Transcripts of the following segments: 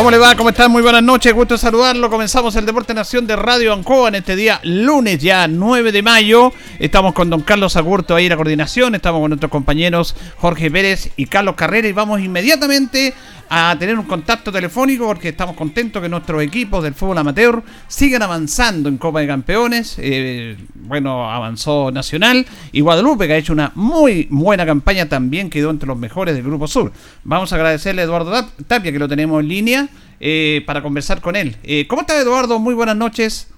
¿Cómo le va? ¿Cómo están? Muy buenas noches, gusto saludarlo. Comenzamos el Deporte Nación de Radio Ancoa en este día lunes ya 9 de mayo. Estamos con don Carlos Agurto ahí en la coordinación, estamos con nuestros compañeros Jorge Pérez y Carlos Carrera y vamos inmediatamente a tener un contacto telefónico porque estamos contentos que nuestros equipos del fútbol amateur sigan avanzando en Copa de Campeones. Eh, bueno, avanzó Nacional y Guadalupe, que ha hecho una muy buena campaña, también quedó entre los mejores del Grupo Sur. Vamos a agradecerle a Eduardo Tapia, que lo tenemos en línea, eh, para conversar con él. Eh, ¿Cómo está Eduardo? Muy buenas noches.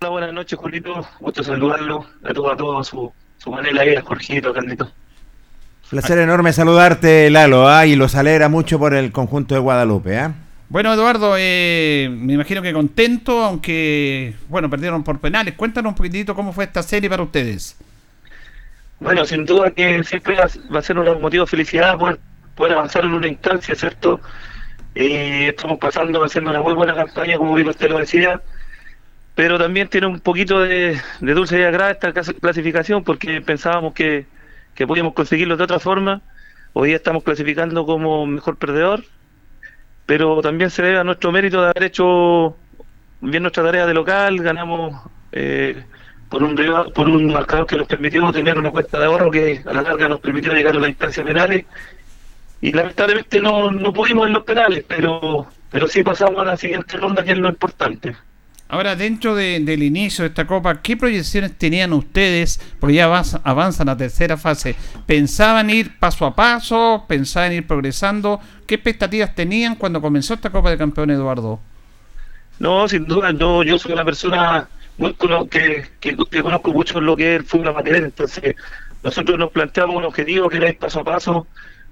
Hola, buenas noches, Julito. Gusto saludarlo. A todos, a todos, su, su manera ahí, a Jorgito, Carlito. Placer enorme saludarte, Lalo, ¿ah? y los alegra mucho por el conjunto de Guadalupe. ¿ah? Bueno, Eduardo, eh, me imagino que contento, aunque, bueno, perdieron por penales. Cuéntanos un poquitito cómo fue esta serie para ustedes. Bueno, sin duda que siempre va a ser un motivo de felicidad poder, poder avanzar en una instancia, ¿cierto? Eh, estamos pasando, haciendo una muy buena campaña, como bien usted lo decía, pero también tiene un poquito de, de dulce y agrada esta clasificación porque pensábamos que que podíamos conseguirlo de otra forma. Hoy día estamos clasificando como mejor perdedor, pero también se debe a nuestro mérito de haber hecho bien nuestra tarea de local, ganamos eh, por un por un marcador que nos permitió tener una cuenta de ahorro que a la larga nos permitió llegar a las instancias penales y lamentablemente no, no pudimos en los penales, pero pero sí pasamos a la siguiente ronda que es lo importante. Ahora, dentro del inicio de esta Copa, ¿qué proyecciones tenían ustedes? Porque ya avanzan a tercera fase. ¿Pensaban ir paso a paso? ¿Pensaban ir progresando? ¿Qué expectativas tenían cuando comenzó esta Copa de Campeones, Eduardo? No, sin duda, yo, yo soy una persona muy que, que, conozco mucho lo que es el fútbol amateur, entonces nosotros nos planteamos un objetivo que era ir paso a paso,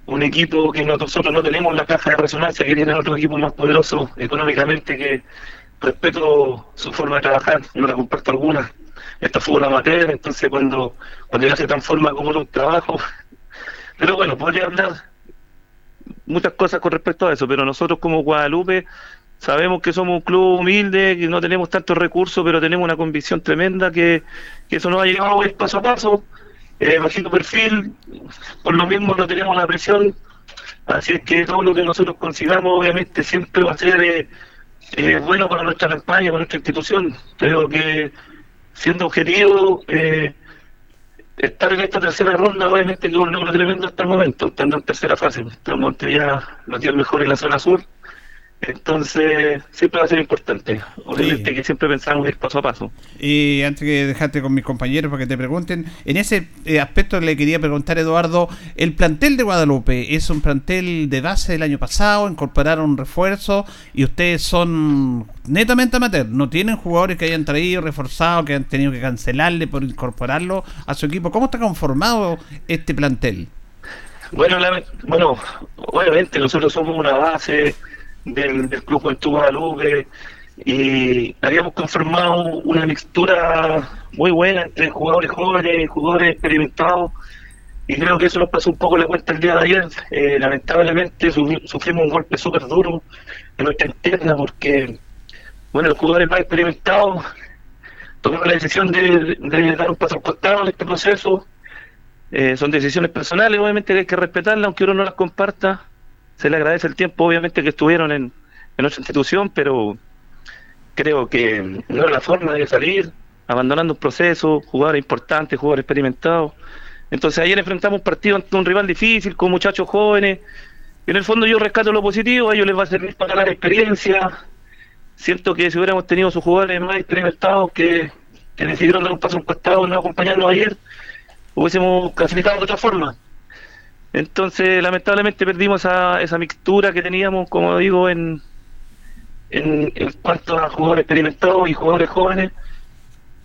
un equipo que nosotros no tenemos la caja de resonancia que tienen otros equipos más poderosos económicamente que respeto su forma de trabajar, no la comparto alguna. Esto fue una materia, entonces cuando, cuando ya se transforma como un trabajo. Pero bueno, podría hablar muchas cosas con respecto a eso, pero nosotros como Guadalupe sabemos que somos un club humilde, que no tenemos tantos recursos, pero tenemos una convicción tremenda que, eso nos va a llevar paso a paso, eh, bajito perfil, por lo mismo no tenemos la presión, así es que todo lo que nosotros consigamos obviamente siempre va a ser... Eh, es bueno para nuestra campaña, para nuestra institución. Creo que siendo objetivo, eh, estar en esta tercera ronda obviamente es un logro tremendo hasta el momento, estando en tercera fase. Estamos ya los días mejores en la zona sur entonces, siempre va a ser importante. Obviamente que siempre pensamos ir paso a paso. Y antes que dejarte con mis compañeros para que te pregunten, en ese eh, aspecto le quería preguntar, Eduardo, el plantel de Guadalupe es un plantel de base del año pasado, incorporaron refuerzos y ustedes son netamente amateur, no tienen jugadores que hayan traído, reforzado, que han tenido que cancelarle por incorporarlo a su equipo. ¿Cómo está conformado este plantel? Bueno, bueno, obviamente nosotros somos una base del, del Club Juventud Guadalupe y habíamos conformado una mixtura muy buena entre jugadores jóvenes y jugadores experimentados y creo que eso nos pasó un poco la cuenta el día de ayer. Eh, lamentablemente sufrimos un golpe súper duro en nuestra interna porque, bueno, los jugadores más experimentados tomaron la decisión de, dar un paso al costado en este proceso. Eh, son decisiones personales, obviamente que hay que respetarlas, aunque uno no las comparta se le agradece el tiempo, obviamente, que estuvieron en, nuestra institución, pero creo que no es la forma de salir, abandonando un proceso, jugadores importantes, jugadores experimentados. Entonces ayer enfrentamos un partido ante un rival difícil, con muchachos jóvenes. En el fondo yo rescato lo positivo, a ellos les va a servir para ganar experiencia. Siento que si hubiéramos tenido sus jugadores más experimentados que, que decidieron dar un paso un costado, no acompañarnos ayer, hubiésemos clasificado de otra forma. Entonces, lamentablemente perdimos esa, esa mixtura que teníamos, como digo, en, en, cuanto a jugadores experimentados y jugadores jóvenes.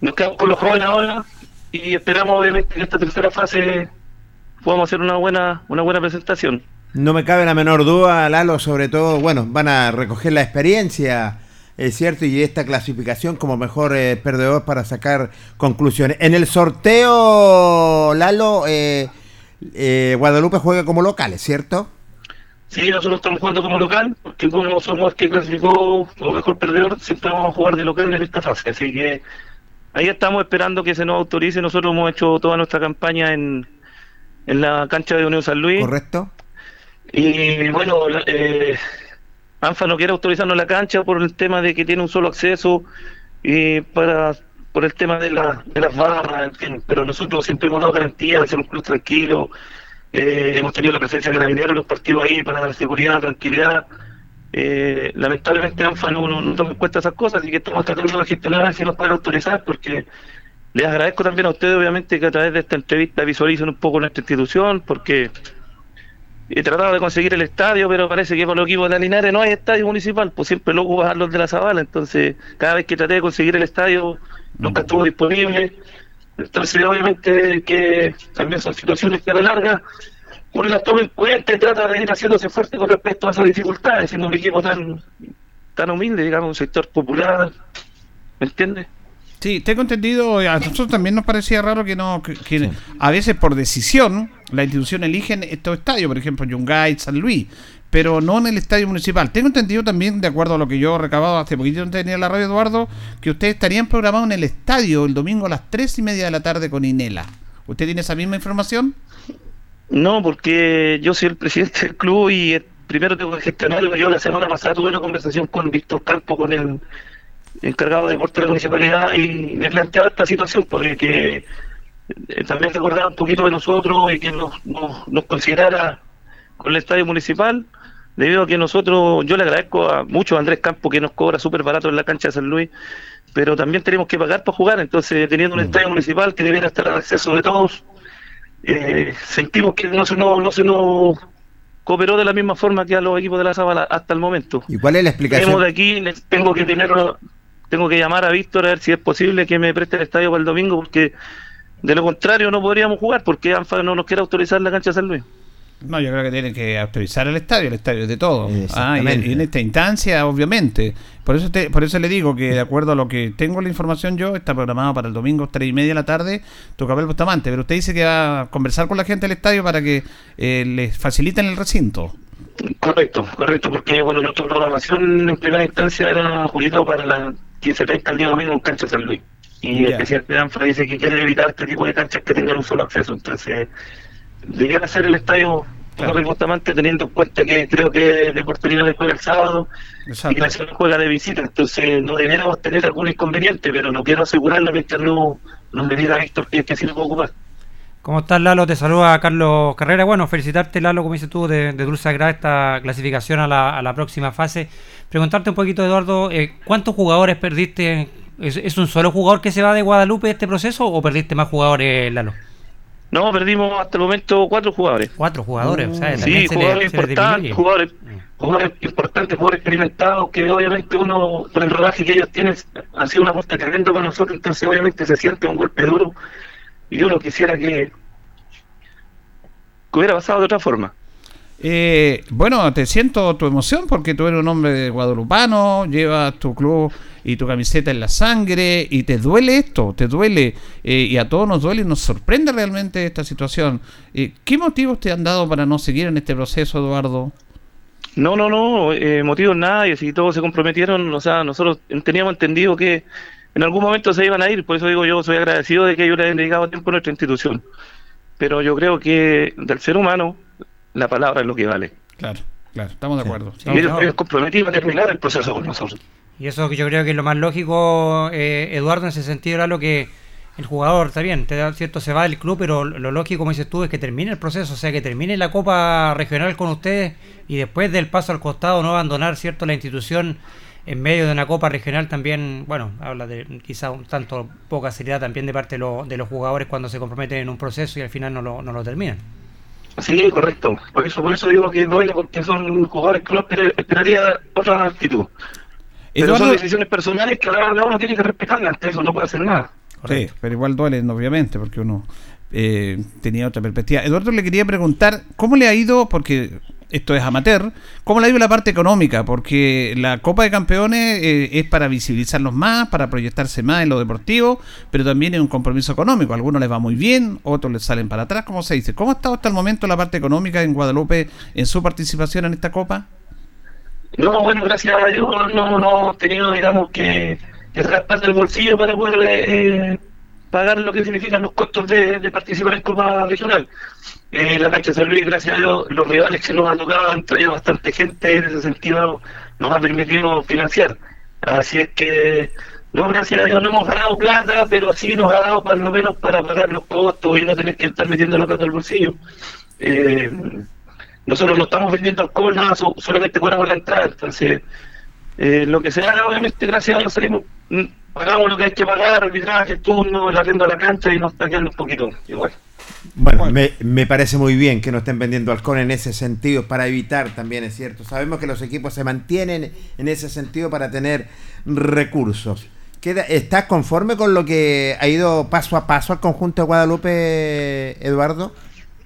Nos quedamos con los jóvenes ahora y esperamos obviamente que esta tercera fase podamos hacer una buena, una buena presentación. No me cabe la menor duda, Lalo, sobre todo, bueno, van a recoger la experiencia, es cierto, y esta clasificación como mejor eh, perdedor para sacar conclusiones. En el sorteo, Lalo, eh, eh, Guadalupe juega como local, ¿es cierto? Sí, nosotros estamos jugando como local, porque como somos el que clasificó como mejor perdedor, siempre vamos a jugar de local en esta fase. Así que ahí estamos esperando que se nos autorice. Nosotros hemos hecho toda nuestra campaña en, en la cancha de Unión San Luis. Correcto. Y bueno, eh, ANFA no quiere autorizarnos la cancha por el tema de que tiene un solo acceso y para por el tema de, la, de las barras, en fin, pero nosotros siempre hemos dado garantía de ser un club tranquilo, eh, hemos tenido la presencia de carabineros en los partidos ahí para dar seguridad, tranquilidad. Eh, lamentablemente ANFA no, no, no toma en cuenta esas cosas, así que estamos tratando de gestionar si nos pueden autorizar, porque les agradezco también a ustedes, obviamente, que a través de esta entrevista visualicen un poco nuestra institución, porque he tratado de conseguir el estadio, pero parece que por los equipos de Linares no hay estadio municipal, pues siempre luego bajar los de la Zabala, entonces cada vez que traté de conseguir el estadio nunca estuvo disponible. Entonces, obviamente, que también son situaciones que a la larga uno las toma en cuenta y trata de ir haciéndose fuerte con respecto a esas dificultades, siendo un equipo tan, tan humilde, digamos, un sector popular. ¿Me entiendes? Sí, tengo entendido, a nosotros también nos parecía raro que no, que, a veces por decisión la institución eligen estos estadios, por ejemplo, Yungay, San Luis, pero no en el estadio municipal. Tengo entendido también, de acuerdo a lo que yo he recabado hace poquito tenía la radio Eduardo, que ustedes estarían programados en el estadio el domingo a las tres y media de la tarde con Inela. ¿Usted tiene esa misma información? No, porque yo soy el presidente del club y primero tengo que gestionarlo. Yo la semana pasada tuve una conversación con Víctor Campo, con el encargado de deporte de la municipalidad, y le planteaba esta situación, porque eh, también recordaba un poquito de nosotros y que nos, nos, nos considerara con el estadio municipal debido a que nosotros, yo le agradezco a mucho a Andrés Campo que nos cobra súper barato en la cancha de San Luis, pero también tenemos que pagar para jugar, entonces teniendo un mm. estadio municipal que debiera estar al acceso de todos, eh, sentimos que no se, nos, no se nos cooperó de la misma forma que a los equipos de la Zabala hasta el momento. ¿Y cuál es la explicación? de aquí, tengo que tener, tengo que llamar a Víctor a ver si es posible que me preste el estadio para el domingo, porque de lo contrario no podríamos jugar, porque ANFA no nos quiere autorizar la cancha de San Luis. No, yo creo que tienen que autorizar el estadio, el estadio es de todo. Ah, y, en esta instancia, obviamente. Por eso por eso le digo que de acuerdo a lo que tengo la información yo, está programado para el domingo tres y media de la tarde, el Bustamante. Pero usted dice que va a conversar con la gente del estadio para que eh, les faciliten el recinto. Correcto, correcto, porque bueno, nuestra programación en primera instancia era Julito para la 15.30 al día domingo en Cancha San Luis. Y el presidente dice que quiere evitar este tipo de canchas que tengan un solo acceso. Entonces, debería ser el estadio claro. el Bustamante teniendo en cuenta que creo que de oportunidad después el sábado Exacto. y la ciudad juega de visita, entonces no deberíamos tener algún inconveniente, pero no quiero asegurarlo mientras no, no me diga Víctor que, que sí lo puedo ocupar. ¿Cómo estás, Lalo? Te saluda Carlos Carrera. Bueno, felicitarte, Lalo, como dices tú, de, de Dulce Agrada esta clasificación a la, a la, próxima fase. Preguntarte un poquito, Eduardo, eh, ¿cuántos jugadores perdiste? ¿Es, ¿Es, un solo jugador que se va de Guadalupe este proceso o perdiste más jugadores, Lalo? No, perdimos hasta el momento cuatro jugadores. Cuatro jugadores, o sea, Sí, jugadores importantes, jugadores, jugadores importantes, jugadores experimentados, que obviamente uno, por el rodaje que ellos tienen, ha sido una apuesta tremenda para nosotros, entonces obviamente se siente un golpe duro y uno quisiera que, que hubiera pasado de otra forma. Eh, bueno, te siento tu emoción porque tú eres un hombre de guadalupano, llevas tu club y tu camiseta en la sangre y te duele esto, te duele eh, y a todos nos duele y nos sorprende realmente esta situación. Eh, ¿Qué motivos te han dado para no seguir en este proceso, Eduardo? No, no, no, eh, motivos nadie, si todos se comprometieron, o sea, nosotros teníamos entendido que en algún momento se iban a ir, por eso digo yo soy agradecido de que ellos le hayan dedicado tiempo a nuestra institución. Pero yo creo que del ser humano la palabra es lo que vale. Claro, claro, estamos de acuerdo. Sí. Y ellos, ellos comprometidos a terminar el proceso con nosotros. Y eso yo creo que es lo más lógico, eh, Eduardo, en ese sentido era lo que el jugador, está bien, te da cierto, se va del club, pero lo lógico, como dices tú, es que termine el proceso, o sea, que termine la Copa Regional con ustedes y después del paso al costado no abandonar, cierto, la institución en medio de una Copa Regional también, bueno, habla de quizá un tanto poca seriedad también de parte de, lo, de los jugadores cuando se comprometen en un proceso y al final no lo, no lo terminan. Sí, correcto. Por eso, por eso digo que duele, porque son jugadores que esperaría otra actitud. Pero Eduardo... son decisiones personales que ahora uno tiene que respetar, ante eso no puede hacer nada. Sí, pero igual duelen, obviamente, porque uno eh, tenía otra perspectiva. Eduardo le quería preguntar, ¿cómo le ha ido? Porque esto es amateur, ¿cómo le ha ido la parte económica? Porque la Copa de Campeones eh, es para visibilizarlos más, para proyectarse más en lo deportivo, pero también es un compromiso económico. A algunos les va muy bien, otros les salen para atrás, ¿cómo se dice? ¿Cómo ha estado hasta el momento la parte económica en Guadalupe en su participación en esta Copa? No, bueno, gracias a Dios no, hemos tenido, digamos, que, que del bolsillo para poder eh, pagar lo que significan los costos de, participar en Copa Regional. Eh, la cancha de San Luis, gracias a Dios, los rivales que nos han tocado han traído bastante gente, en ese sentido nos ha permitido financiar. Así es que, no, gracias a Dios no hemos ganado plata, pero sí nos ha dado por lo menos para pagar los costos y no tener que estar metiendo la plata al bolsillo. Eh, nosotros no estamos vendiendo alcohol, nada, solamente cobramos la entrada, entonces eh, lo que se haga, obviamente, gracias a Dios salimos, mm, pagamos lo que hay que pagar, arbitraje, el turno, el arriendo de la cancha y nos está quedando un poquito igual. Bueno, me, me, parece muy bien que no estén vendiendo alcohol en ese sentido, para evitar también, es cierto. Sabemos que los equipos se mantienen en ese sentido para tener recursos. ¿Queda, ¿Estás conforme con lo que ha ido paso a paso al conjunto de Guadalupe, Eduardo?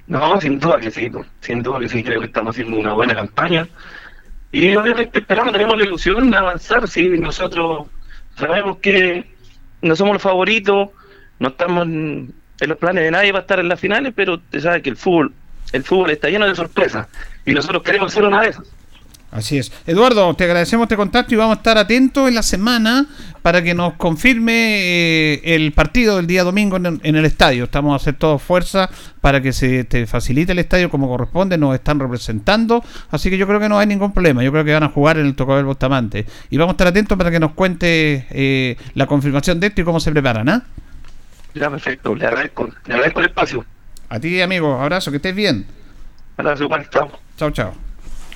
No, sin duda que sí, sin duda que sí, creo que estamos haciendo una buena campaña. Y obviamente esperamos, tenemos la ilusión de avanzar, sí, nosotros sabemos que no somos los favoritos, no estamos en los planes de nadie para estar en las finales, pero usted sabe que el fútbol, el fútbol está lleno de sorpresas y nosotros queremos ser una de esas. Así es. Eduardo, te agradecemos este contacto y vamos a estar atentos en la semana para que nos confirme eh, el partido del día domingo en el, en el, estadio. Estamos a hacer todo fuerza para que se te facilite el estadio como corresponde. Nos están representando. Así que yo creo que no hay ningún problema. Yo creo que van a jugar en el Tocabel Bustamante. Y vamos a estar atentos para que nos cuente eh, la confirmación de esto y cómo se preparan. ¿ah? Ya, perfecto. Le agradezco, le agradezco el espacio. A ti, amigo. Abrazo. Que estés bien. Abrazo, Juan. Chao. Chao, chao.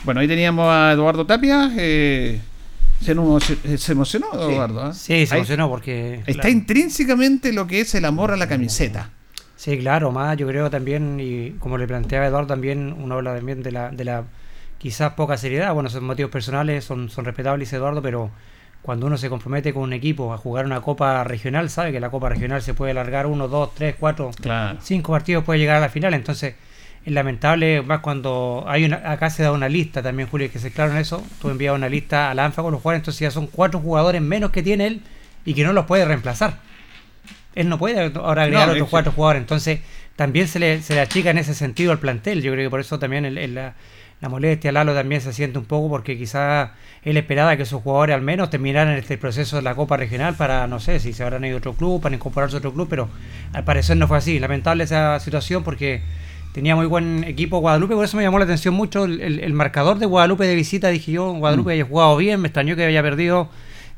Bueno, ahí teníamos a Eduardo Tapia. Eh, se, se, emocionó, Eduardo. ¿eh? Sí, se ahí emocionó porque. Está claro. intrínsecamente lo que es el amor a la camiseta. Sí, claro, más yo creo también, y como le planteaba Eduardo, también uno habla también de la, de la quizás poca seriedad. Bueno, son motivos personales, son, son respetables, Eduardo, pero cuando uno se compromete con un equipo a jugar una copa regional, sabe que la copa regional se puede alargar uno, dos, tres, cuatro, claro. cinco partidos, puede llegar a la final. Entonces es lamentable más cuando hay una, acá se da una lista también Julio que se claro en eso. Tú envías una lista a la ANFA con los jugadores entonces ya son cuatro jugadores menos que tiene él y que no los puede reemplazar. Él no puede ahora agregar no, otros cuatro jugadores. Entonces también se le, se le achica en ese sentido al plantel. Yo creo que por eso también el, el, la, la, molestia Lalo también se siente un poco porque quizá él esperaba que sus jugadores al menos terminaran este proceso de la Copa Regional para no sé si se habrán ido a otro club para incorporarse a otro club pero al parecer no fue así. Lamentable esa situación porque tenía muy buen equipo Guadalupe, por eso me llamó la atención mucho el, el marcador de Guadalupe de visita. Dije yo, Guadalupe mm. haya jugado bien, me extrañó que haya perdido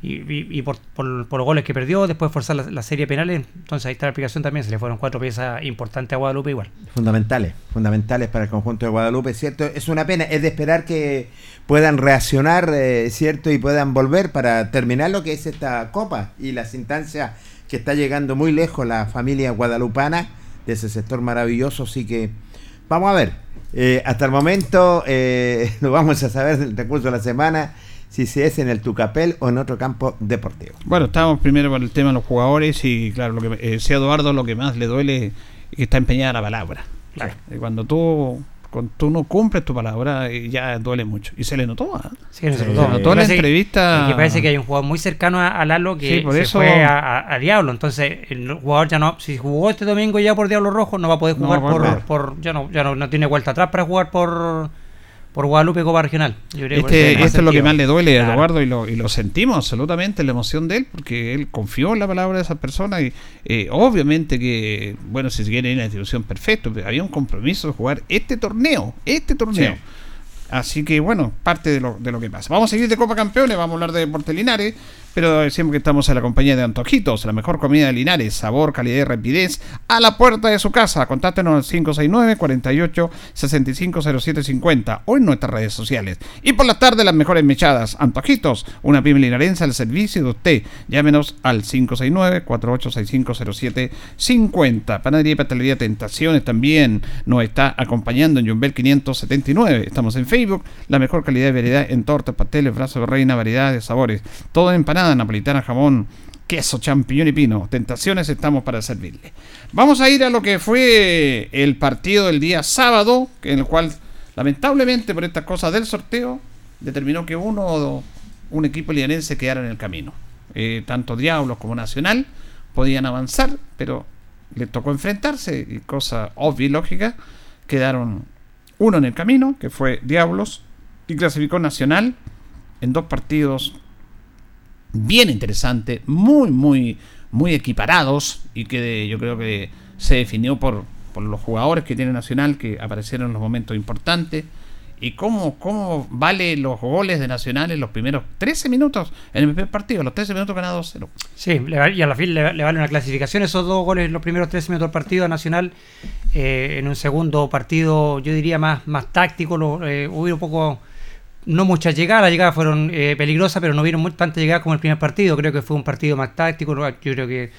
y, por, por, los goles que perdió, después forzar la, serie penales, entonces ahí está la aplicación también, se le fueron cuatro piezas importantes a Guadalupe igual. Fundamentales, fundamentales para el conjunto de Guadalupe, ¿cierto? Es una pena, es de esperar que puedan reaccionar, eh, ¿cierto? Y puedan volver para terminar lo que es esta copa y las instancias que está llegando muy lejos la familia guadalupana de ese sector maravilloso, así que vamos a ver. Eh, hasta el momento eh, lo vamos a saber del recurso de la semana si se es en el Tucapel o en otro campo deportivo. Bueno, estamos primero con el tema de los jugadores y claro, lo que eh, sea Eduardo lo que más le duele es que está empeñada la palabra. Claro. Cuando tú cuando tú no cumples tu palabra eh, ya duele mucho. Y se le notó ¿ah? sí, se, notó, notó en la entrevista que parece que hay un jugador muy cercano a, Lalo que por se eso... fue a, Diablo. Entonces el jugador ya no si jugó este domingo ya por Diablo Rojo no va a poder jugar por, por, ya no ya no, no tiene vuelta atrás para jugar por por Guadalupe Copa Regional. este, esto es lo que más le duele a Eduardo y lo, y lo sentimos absolutamente, la emoción de él, porque él confió en la palabra de esa persona y eh, obviamente que, bueno, si se quiere ir a la institución, perfecto, pero había un compromiso de jugar este torneo, este torneo. Así que bueno, parte de lo, de lo que pasa. Vamos a seguir de Copa Campeones, vamos a hablar de Portelinares, pero decimos que estamos en la compañía de Antojitos, la mejor comida de Linares, sabor, calidad y rapidez, a la puerta de su casa. Contáctenos al 569 48 65 0750 o en nuestras redes sociales. Y por la tarde, las mejores mechadas. Antojitos, una pyme linarense al servicio de usted. Llámenos al 569 4865 0750. Panadería y Pastelería Tentaciones también nos está acompañando en Jumbel 579. Estamos en Facebook, la mejor calidad de variedad en tortas, pasteles, brazos de reina, variedad de sabores. Todo en napolitana, jamón, queso, champiñón y pino. Tentaciones estamos para servirle. Vamos a ir a lo que fue el partido del día sábado, en el cual lamentablemente por estas cosas del sorteo determinó que uno o un equipo lianense quedara en el camino. Eh, tanto Diablos como Nacional podían avanzar, pero le tocó enfrentarse y cosa obvia y lógica, quedaron uno en el camino, que fue Diablos, y clasificó Nacional en dos partidos bien interesante, muy, muy, muy equiparados y que yo creo que se definió por, por los jugadores que tiene Nacional que aparecieron en los momentos importantes y cómo, cómo vale los goles de Nacional en los primeros 13 minutos en el primer partido, los 13 minutos ganados 2-0. Sí, y a la fin le, vale una clasificación esos dos goles en los primeros 13 minutos del partido Nacional. Eh, en un segundo partido, yo diría más, más táctico, lo, eh, hubo un poco no muchas llegadas, las llegadas fueron eh, peligrosas, pero no vieron tantas llegadas como el primer partido. Creo que fue un partido más táctico. Yo creo que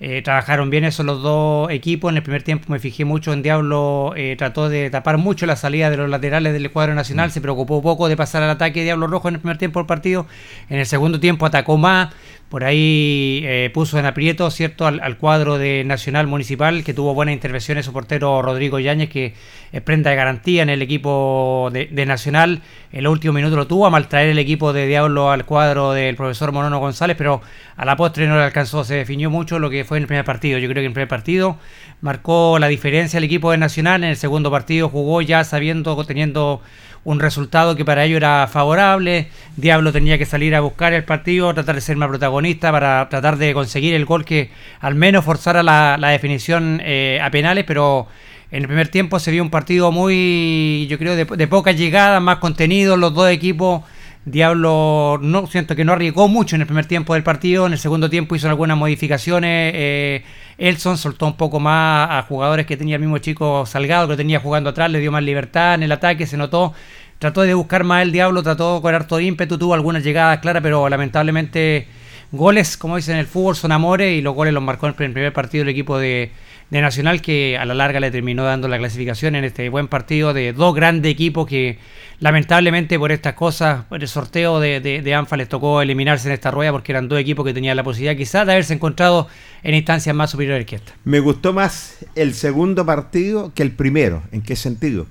eh, trabajaron bien esos los dos equipos. En el primer tiempo me fijé mucho en Diablo, eh, trató de tapar mucho la salida de los laterales del cuadro nacional, se preocupó poco de pasar al ataque de Diablo Rojo en el primer tiempo del partido. En el segundo tiempo atacó más, por ahí eh, puso en aprieto cierto al, cuadro de Nacional Municipal, que tuvo buenas intervenciones su portero Rodrigo Yáñez, que es prenda de garantía en el equipo de, Nacional. El último minuto lo tuvo a maltraer el equipo de Diablo al cuadro del profesor Monono González, pero a la postre no le alcanzó, se definió mucho lo que fue en el primer partido. Yo creo que en el primer partido marcó la diferencia el equipo de Nacional, en el segundo partido jugó ya sabiendo, teniendo un resultado que para ellos era favorable. Diablo tenía que salir a buscar el partido, tratar de ser más protagonista para tratar de conseguir el gol que al menos forzara la, definición eh, a penales, pero en el primer tiempo se vio un partido muy, yo creo, de, poca llegada, más contenido, los dos equipos. Diablo no siento que no arriesgó mucho en el primer tiempo del partido, en el segundo tiempo hizo algunas modificaciones. Eh, Elson soltó un poco más a jugadores que tenía el mismo chico Salgado, que tenía jugando atrás, le dio más libertad en el ataque, se notó. Trató de buscar más el diablo, trató con harto ímpetu, tuvo algunas llegadas claras, pero lamentablemente goles, como dicen en el fútbol, son amores y los goles los marcó en el primer partido el equipo de, Nacional que a la larga le terminó dando la clasificación en este buen partido de dos grandes equipos que lamentablemente por estas cosas, por el sorteo de, de, ANFA les tocó eliminarse en esta rueda porque eran dos equipos que tenían la posibilidad quizás de haberse encontrado en instancias más superiores que esta. Me gustó más el segundo partido que el primero. ¿En qué sentido?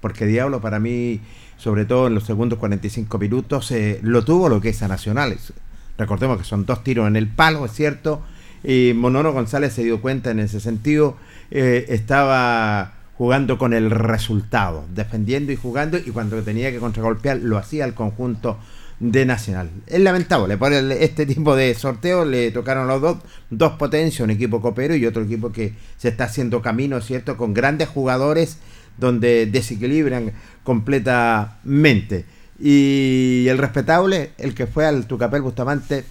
Porque Diablo para mí, sobre todo en los segundos 45 minutos, eh, lo tuvo lo que es a Nacionales. Recordemos que son dos tiros en el palo, es cierto. Y Monono González se dio cuenta en ese sentido. Eh, estaba jugando con el resultado, defendiendo y jugando, y cuando tenía que contragolpear lo hacía el conjunto de Nacional. Es lamentable, por este tipo de sorteo le tocaron los dos, dos potencias, un equipo copero y otro equipo que se está haciendo camino, ¿cierto? Con grandes jugadores donde desequilibran completamente. Y el respetable, el que fue al Tucapel Bustamante,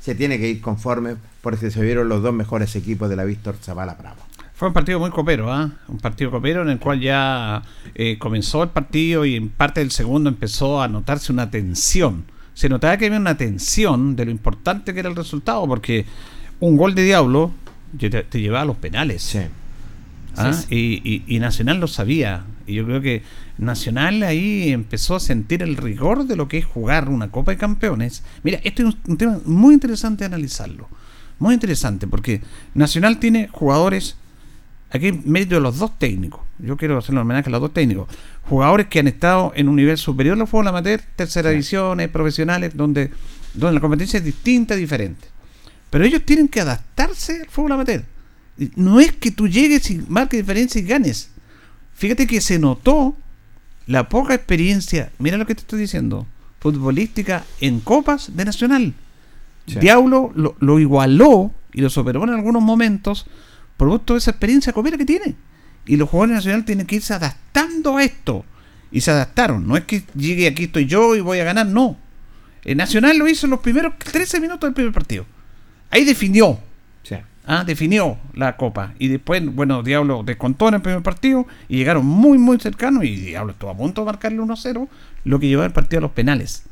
se tiene que ir conforme porque se vieron los dos mejores equipos de la Víctor Zavala Bravo. Fue un partido muy copero, ¿ah? Un partido copero en el cual ya eh, comenzó el partido y en parte del segundo empezó a notarse una tensión. Se notaba que había una tensión de lo importante que era el resultado, porque un gol de Diablo te, te llevaba a los penales. ¿ah? Sí, Y, y- y Nacional lo sabía. Y yo creo que Nacional ahí empezó a sentir el rigor de lo que es jugar una Copa de Campeones. Mira, este es un, tema muy interesante de analizarlo. Muy interesante, porque Nacional tiene jugadores, aquí en mérito de los dos técnicos. Yo quiero hacer un homenaje a los dos técnicos. Jugadores que han estado en un nivel superior al fútbol amateur, tercera divisiones, profesionales, donde, donde la competencia es distinta, diferente. Pero ellos tienen que adaptarse al fútbol amateur. No es que tú llegues y marques diferencia y ganes. Fíjate que se notó la poca experiencia, mira lo que te estoy diciendo, futbolística en copas de Nacional. Sí. Diablo lo, lo igualó y lo superó en algunos momentos producto de esa experiencia copera que tiene. Y los jugadores de Nacional tienen que irse adaptando a esto. Y se adaptaron. No es que llegue aquí estoy yo y voy a ganar, no. El Nacional lo hizo en los primeros 13 minutos del primer partido. Ahí definió. Ah, definió la copa. Y después, bueno, Diablo descontó en el primer partido y llegaron muy, muy cercanos. Y Diablo estuvo a punto de marcarle 1-0, lo que llevó el partido a los penales.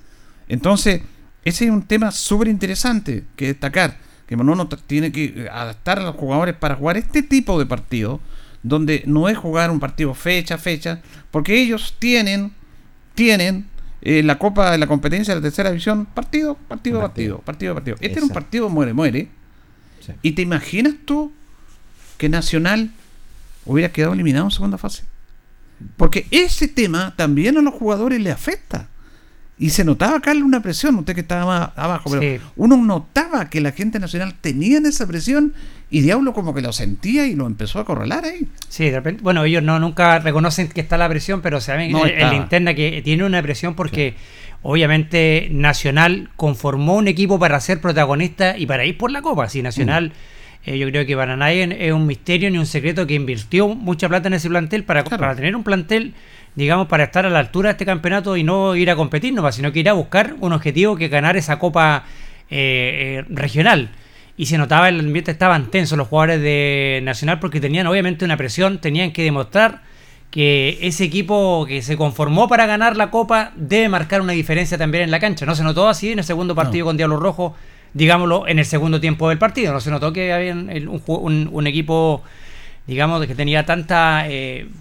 Entonces, ese es un tema súper interesante que destacar. Que uno t- tiene que eh, adaptar a los jugadores para jugar este tipo de partido, donde no es jugar un partido fecha a fecha, porque ellos tienen, tienen eh, la copa de la competencia de la tercera división, partido, partido, partido, Partido. partido. Este era un Exacto. partido muere, muere. Sí. ¿Y te imaginas tú que Nacional hubiera quedado eliminado en segunda fase? Porque ese tema también a los jugadores le afecta. Y se notaba, Carlos, una presión, usted que estaba más abajo, pero Sí. uno notaba que la gente nacional tenía esa presión y Diablo como que lo sentía y lo empezó a corralar ahí. Sí, de repente, bueno, ellos no nunca reconocen que está la presión, pero saben No en- la interna que tiene una presión porque obviamente Nacional conformó un equipo para ser protagonista y para ir por la copa. Si Nacional, Mm. eh, yo creo que para nadie es un misterio ni un secreto que invirtió mucha plata en ese plantel para, Claro. para tener un plantel, digamos, para estar a la altura de este campeonato y no ir a competir nomás, sino que ir a buscar un objetivo que ganar esa copa eh, eh, regional. Y se notaba el ambiente, estaban tensos los jugadores de Nacional porque tenían obviamente una presión, tenían que demostrar que ese equipo que se conformó para ganar la copa debe marcar una diferencia también en la cancha. No se notó así en el segundo partido con Diablo Rojo, digámoslo, en el segundo tiempo del partido. No se notó que había un, ju- un- un equipo, digamos, que tenía tantos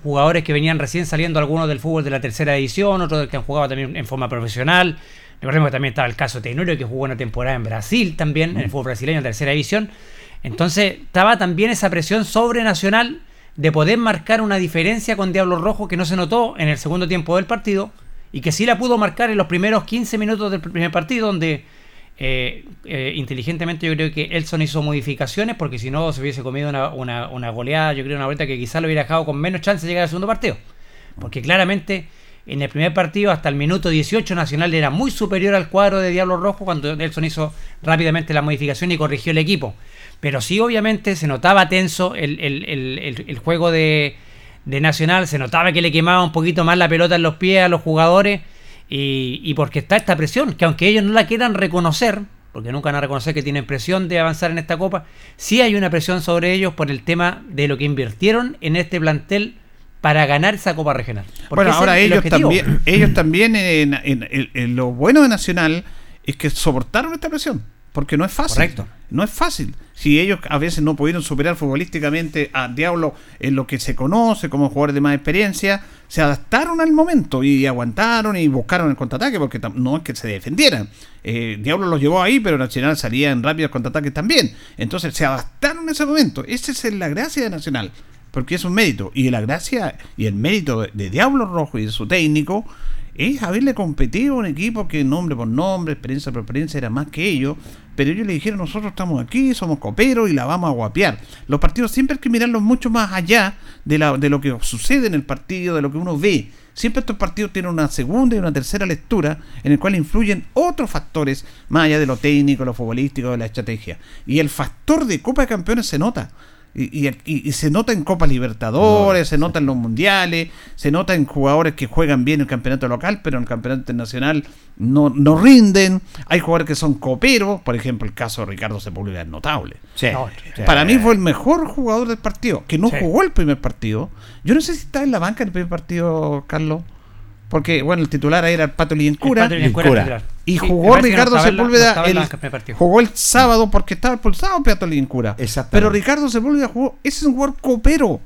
jugadores que venían recién saliendo, algunos del fútbol de la tercera edición, otros que han jugado también en forma profesional. Recordemos que también estaba el caso de Tenorio, que jugó una temporada en Brasil también, en el fútbol brasileño en tercera división. Entonces estaba también esa presión sobre Nacional de poder marcar una diferencia con Diablo Rojo que no se notó en el segundo tiempo del partido y que sí la pudo marcar en los primeros 15 minutos del primer partido donde eh, eh, inteligentemente yo creo que Elson hizo modificaciones porque si no se hubiese comido una, una- una goleada, yo creo una vuelta que quizás lo hubiera dejado con menos chance de llegar al segundo partido. Porque claramente en el primer partido hasta el minuto 18 Nacional era muy superior al cuadro de Diablo Rojo cuando Nelson hizo rápidamente la modificación y corrigió el equipo. Pero sí obviamente se notaba tenso el, el- el- el- juego de, de Nacional, se notaba que le quemaba un poquito más la pelota en los pies a los jugadores y, y porque está esta presión, que aunque ellos no la quieran reconocer, porque nunca van a reconocer que tienen presión de avanzar en esta copa, sí hay una presión sobre ellos por el tema de lo que invirtieron en este plantel para ganar esa copa regional. Bueno, ahora el ellos también, ellos también en- en lo bueno de Nacional es que soportaron esta presión, porque no es fácil. Correcto. No es fácil. Si ellos a veces no pudieron superar futbolísticamente a Diablo en lo que se conoce como jugadores de más experiencia, se adaptaron al momento y aguantaron y buscaron el contraataque, porque no es que se defendieran. Eh, Diablo los llevó ahí, pero Nacional salía en rápidos contraataques también. Entonces se adaptaron en ese momento. Esa es la gracia de Nacional porque es un mérito. Y la gracia y el mérito de, de Diablo Rojo y de su técnico es haberle competido a un equipo que nombre por nombre, experiencia por experiencia era más que ellos. Pero ellos le dijeron, nosotros estamos aquí, somos coperos y la vamos a guapear. Los partidos siempre hay que mirarlos mucho más allá de, la, de lo que sucede en el partido, de lo que uno ve. siempre estos partidos tienen una segunda y una tercera lectura en el cual influyen otros factores más allá de lo técnico, lo futbolístico, de la estrategia. Y el factor de Copa de Campeones se nota. Y, y- y se nota en Copa Libertadores, se nota en los mundiales, se nota en jugadores que juegan bien en el campeonato local, pero en el campeonato internacional no, no rinden. Hay jugadores que son coperos, por ejemplo, el caso de Ricardo Sepúlveda es notable. Sí. No, Sí. Para mí fue el mejor jugador del partido, que no Sí. jugó el primer partido. Yo no sé si estaba en la banca en el primer partido, Carlos. Porque, bueno, el titular ahí era el Pato Liencura. El Pato titular. Y jugó Ricardo no Sepúlveda. el- jugó el sábado porque estaba expulsado Pato. Exactamente. Pero Ricardo Sepúlveda jugó. Ese es un jugador copero.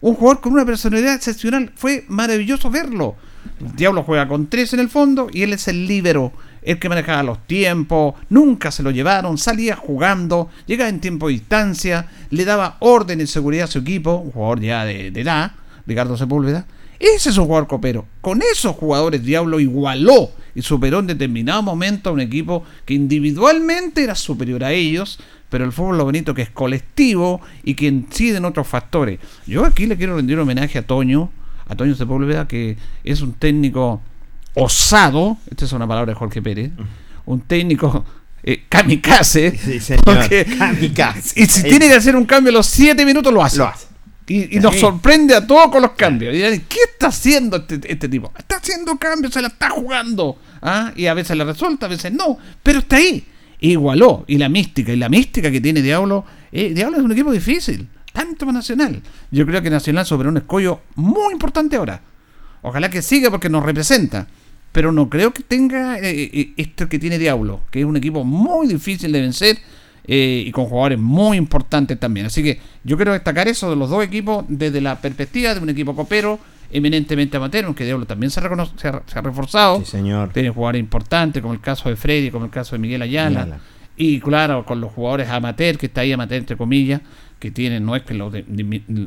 Un jugador con una personalidad excepcional. Fue maravilloso verlo. El Diablo juega con tres en el fondo y él es el líbero. El que manejaba los tiempos. Nunca se lo llevaron. Salía jugando. Llegaba en tiempo de distancia. Le daba orden y seguridad a su equipo. Un jugador ya de, de edad. Ricardo Sepúlveda. Ese es un jugador copero. Con esos jugadores Diablo igualó y superó en determinado momento a un equipo que individualmente era superior a ellos, pero el fútbol lo bonito que es colectivo y que incide en otros factores. Yo aquí le quiero rendir homenaje a Toño, a Toño Sepúlveda, que es un técnico osado, esta es una palabra de Jorge Pérez, un técnico eh, kamikaze, Sí, señor. porque- Kamikaze. y si tiene que hacer un cambio a los 7 minutos lo hace. Lo hace. Y, y nos Sí. sorprende a todos con los cambios. Y ¿qué está haciendo este, este tipo? Está haciendo cambios, se la está jugando. ¿Ah? Y a veces le resulta, a veces no. Pero está ahí. Igualó. Y la mística, y la mística que tiene Diablo. eh, Diablo es un equipo difícil. Tanto para Nacional. Yo creo que Nacional sobre un escollo muy importante ahora. Ojalá que siga porque nos representa. Pero no creo que tenga eh, eh, esto que tiene Diablo, que es un equipo muy difícil de vencer eh, y con jugadores muy importantes también. Así que yo quiero destacar eso de los dos equipos desde la perspectiva de un equipo copero, eminentemente amateur, aunque Diablo también se ha, recono- se ha- se ha reforzado. Sí, señor. Tiene jugadores importantes, como el caso de Freddy, como el caso de Miguel Ayala. Y claro, con los jugadores amateur, que está ahí amateur entre comillas, que tienen, no es que lo de-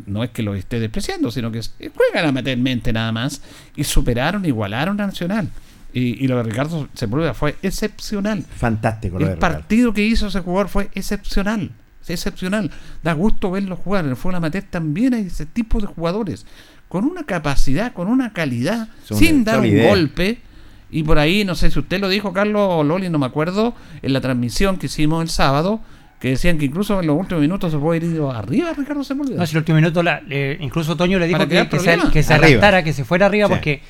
no es que lo esté despreciando, sino que juegan amateurmente nada más, y superaron, igualaron a Nacional. Y, y lo de Ricardo Sepúlveda fue excepcional. Fantástico. lo El partido que hizo ese jugador fue excepcional. Excepcional. Da gusto verlo jugar. En el fútbol amateur también hay ese tipo de jugadores. Con una capacidad, con una calidad, Son sin dar un golpe. Y por ahí, no sé si usted lo dijo, Carlos o Loli, no me acuerdo, en la transmisión que hicimos el sábado, que decían que incluso en los últimos minutos se puede ir arriba Ricardo Sepúlveda. No, si el último minuto, la- eh, incluso Toño le dijo que, se, que se Arriba. adelantara, que se fuera arriba, Sí. porque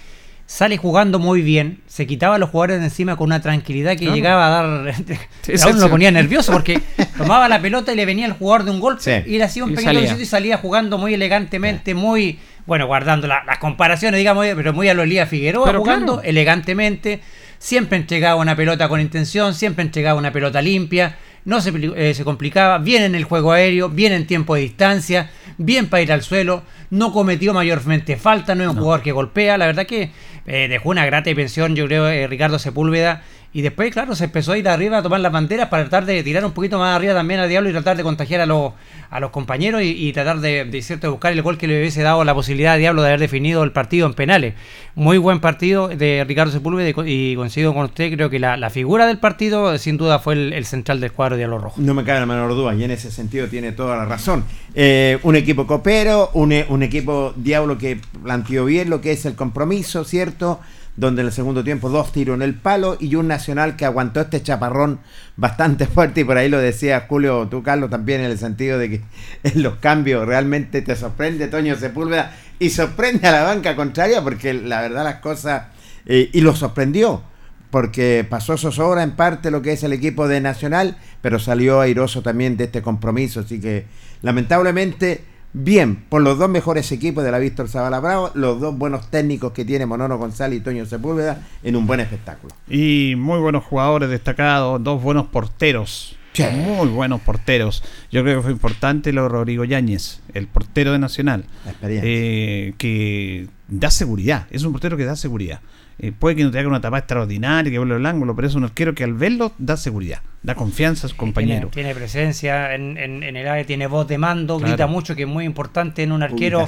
sale jugando muy bien, se quitaba a los jugadores de encima con una tranquilidad que llegaba a dar. Sí, a sí, uno lo ponía nervioso porque tomaba la pelota y le venía el jugador de un golpe Sí. y le hacía un Y pequeño salía. y salía jugando muy elegantemente, muy. Bueno, guardando la- las comparaciones, digamos, pero muy a lo Elías Figueroa, Pero jugando claro. elegantemente. Siempre entregaba una pelota con intención, siempre entregaba una pelota limpia. No se, eh, se complicaba, bien en el juego aéreo, bien en tiempo de distancia, bien para ir al suelo, no cometió mayormente falta, no es un jugador que golpea, la verdad que eh, dejó una grata pensión, yo creo, eh, Ricardo Sepúlveda, y después, claro, se empezó a ir arriba a tomar las banderas para tratar de tirar un poquito más arriba también a Diablo y tratar de contagiar a los, a los compañeros y, tratar de, cierto, buscar el gol que le hubiese dado la posibilidad a Diablo de haber definido el partido en penales. Muy buen partido de Ricardo Sepúlveda y co- y coincido con usted, creo que la, la figura del partido sin duda fue el, central del cuadro de Diablo Rojo. No me cabe la menor duda, y en ese sentido tiene toda la razón. Eh, un equipo copero, un, un equipo diablo que planteó bien lo que es el compromiso, ¿cierto? Donde en el segundo tiempo dos tiros en el palo y un nacional que aguantó este chaparrón bastante fuerte. Y por ahí lo decía Julio, tú, Carlos, también en el sentido de que en los cambios realmente te sorprende Toño Sepúlveda y sorprende a la banca contraria porque la verdad las cosas. eh, y lo sorprendió porque pasó zozobra en parte lo que es el equipo de Nacional, pero salió airoso también de este compromiso. Así que, lamentablemente, bien por los dos mejores equipos de la Víctor Zavala Bravo, los dos buenos técnicos que tiene Monono González y Toño Sepúlveda en un buen espectáculo. Y muy buenos jugadores destacados, dos buenos porteros. Sí. Muy buenos porteros. Yo creo que fue importante lo de Rodrigo Yáñez, el portero de Nacional, La experiencia. eh, que da seguridad. Es un portero que da seguridad. Eh, puede que no te haga una tapa extraordinaria, que vuelva el ángulo, pero es un arquero que al verlo da seguridad, da confianza a su compañero. Tiene, tiene presencia en, en- en el área, tiene voz de mando, Claro. grita mucho, que es muy importante en un arquero.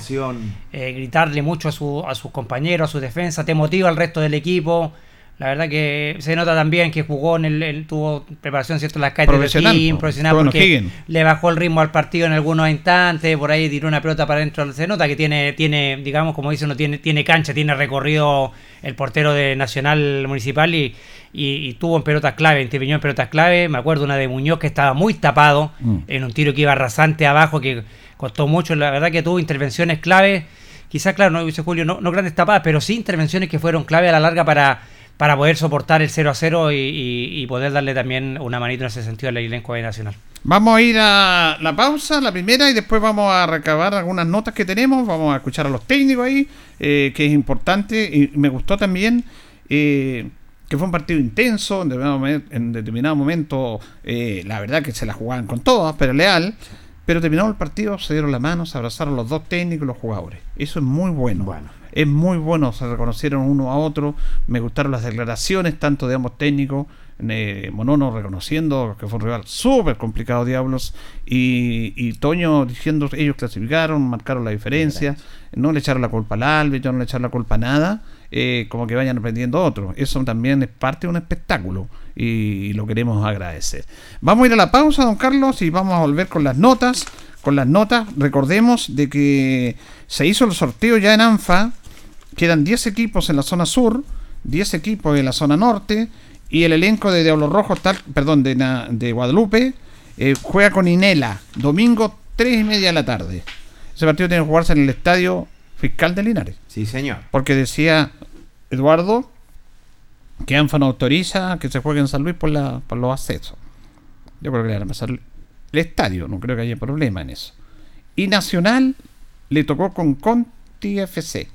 Eh, gritarle mucho a, su, a sus compañeros, a su defensa, te motiva al resto del equipo. La verdad que se nota también que jugó en el, tuvo preparación cierto en las calles Profesional, de po. profesional Bueno, porque Higgins. le bajó el ritmo al partido en algunos instantes, por ahí tiró una pelota para adentro, se nota que tiene tiene digamos como dice uno tiene tiene cancha, tiene recorrido el portero de Nacional Municipal y, y, y tuvo en pelotas clave, intervino en pelotas clave, me acuerdo una de Muñoz que estaba muy tapado Mm. en un tiro que iba rasante abajo que costó mucho, la verdad que tuvo intervenciones clave quizás, claro, no dice Julio, no, no grandes tapadas, pero sí intervenciones que fueron clave a la larga para, para poder soportar el 0 a 0 y, y- y poder darle también una manito en ese sentido al elenco Nacional. Vamos a ir a la pausa, la primera, y después vamos a recabar algunas notas que tenemos. Vamos a escuchar a los técnicos ahí, eh, que es importante. Y me gustó también eh, que fue un partido intenso. En determinado, momen- en determinado momento, eh, la verdad que se la jugaban con todas, pero leal. Pero terminado el partido, se dieron la mano, se abrazaron los dos técnicos y los jugadores. Eso es muy bueno. Bueno. Es muy bueno, se reconocieron uno a otro. Me gustaron las declaraciones, tanto de ambos técnicos. eh, Monono reconociendo que fue un rival súper complicado, Diablos. Y, y Toño diciendo ellos clasificaron, marcaron la diferencia. No le echaron la culpa al árbitro, no le echaron la culpa a nada. eh, como que vayan aprendiendo otros. Eso también es parte de un espectáculo y lo queremos agradecer. Vamos a ir a la pausa, don Carlos, y vamos a volver con las notas. Con las notas, recordemos de que se hizo el sorteo ya en ANFA Quedan 10 equipos en la zona sur, 10 equipos en la zona norte y el elenco de Diablos Rojos, tal, perdón, de, Guadalupe, eh, juega con Inela, domingo 3 y media de la tarde. Ese partido tiene que jugarse en el estadio fiscal de Linares, Sí, señor. porque decía Eduardo que ANFA no autoriza que se juegue en San Luis por, la, por los accesos. Yo creo que le van a pasar el estadio, no creo que haya problema en eso. Y Nacional le tocó con Conti FC,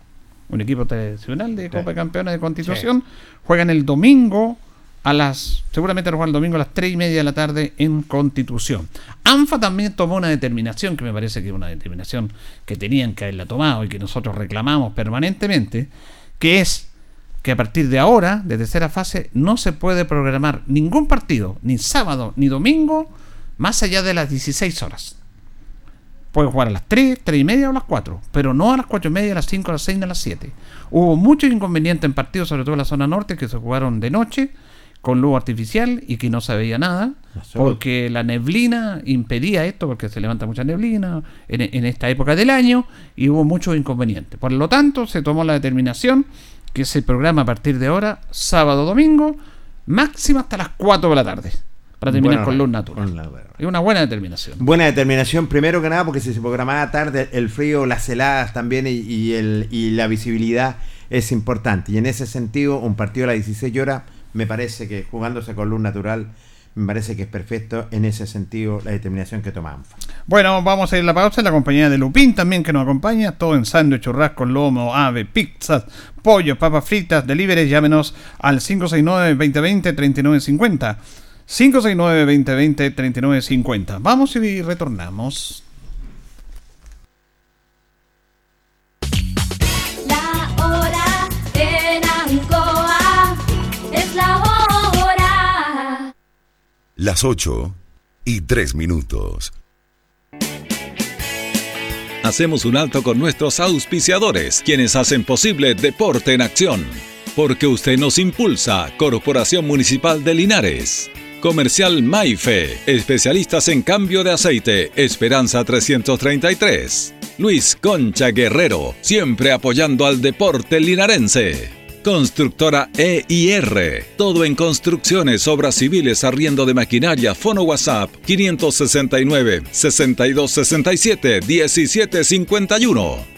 un equipo tradicional de Copa de Campeones de Constitución. Juegan el domingo a las, seguramente juegan el domingo a las 3 y media de la tarde en Constitución. ANFA también tomó una determinación que me parece que es una determinación que tenían que haberla tomado y que nosotros reclamamos permanentemente, que es que a partir de ahora, de tercera fase, no se puede programar ningún partido, ni sábado ni domingo, más allá de las 16 horas. Pueden jugar a las 3, 3 y media o a las 4, pero no a las 4 y media, a las 5, a las 6 ni a las 7. Hubo muchos inconvenientes en partidos, sobre todo en la zona norte, que se jugaron de noche, con luz artificial y que no se veía nada, porque la neblina impedía esto, porque se levanta mucha neblina en, en esta época del año y hubo muchos inconvenientes. Por lo tanto, se tomó la determinación que se programa a partir de ahora, sábado, domingo, máximo hasta las 4 de la tarde, para terminar Bueno, con luz natural. con la- Es una buena determinación. Buena determinación, primero que nada, porque si se programaba tarde, el frío, las heladas también y, y el, y la visibilidad es importante. Y en ese sentido, un partido a las 16 horas, me parece que jugándose con luz natural, me parece que es perfecto en ese sentido la determinación que toma ANFA. Bueno, vamos a ir a la pausa en la compañía de Lupín también que nos acompaña. Todo en sándwich, churrasco, lomo, ave, pizzas, pollo, papas fritas, delivery. Llámenos al 569-2020-3950. 569-2020-3950. Vamos y retornamos. La hora en Ancoa es la hora. Las 8 y 3 minutos. Hacemos un alto con nuestros auspiciadores, quienes hacen posible Deporte en Acción. Porque usted nos impulsa, Corporación Municipal de Linares. Comercial Maife, especialistas en cambio de aceite, Esperanza 333. Luis Concha Guerrero, siempre apoyando al deporte linarense. Constructora EIR. Todo en construcciones, obras civiles, arriendo de maquinaria, fono WhatsApp 569 6267 1751.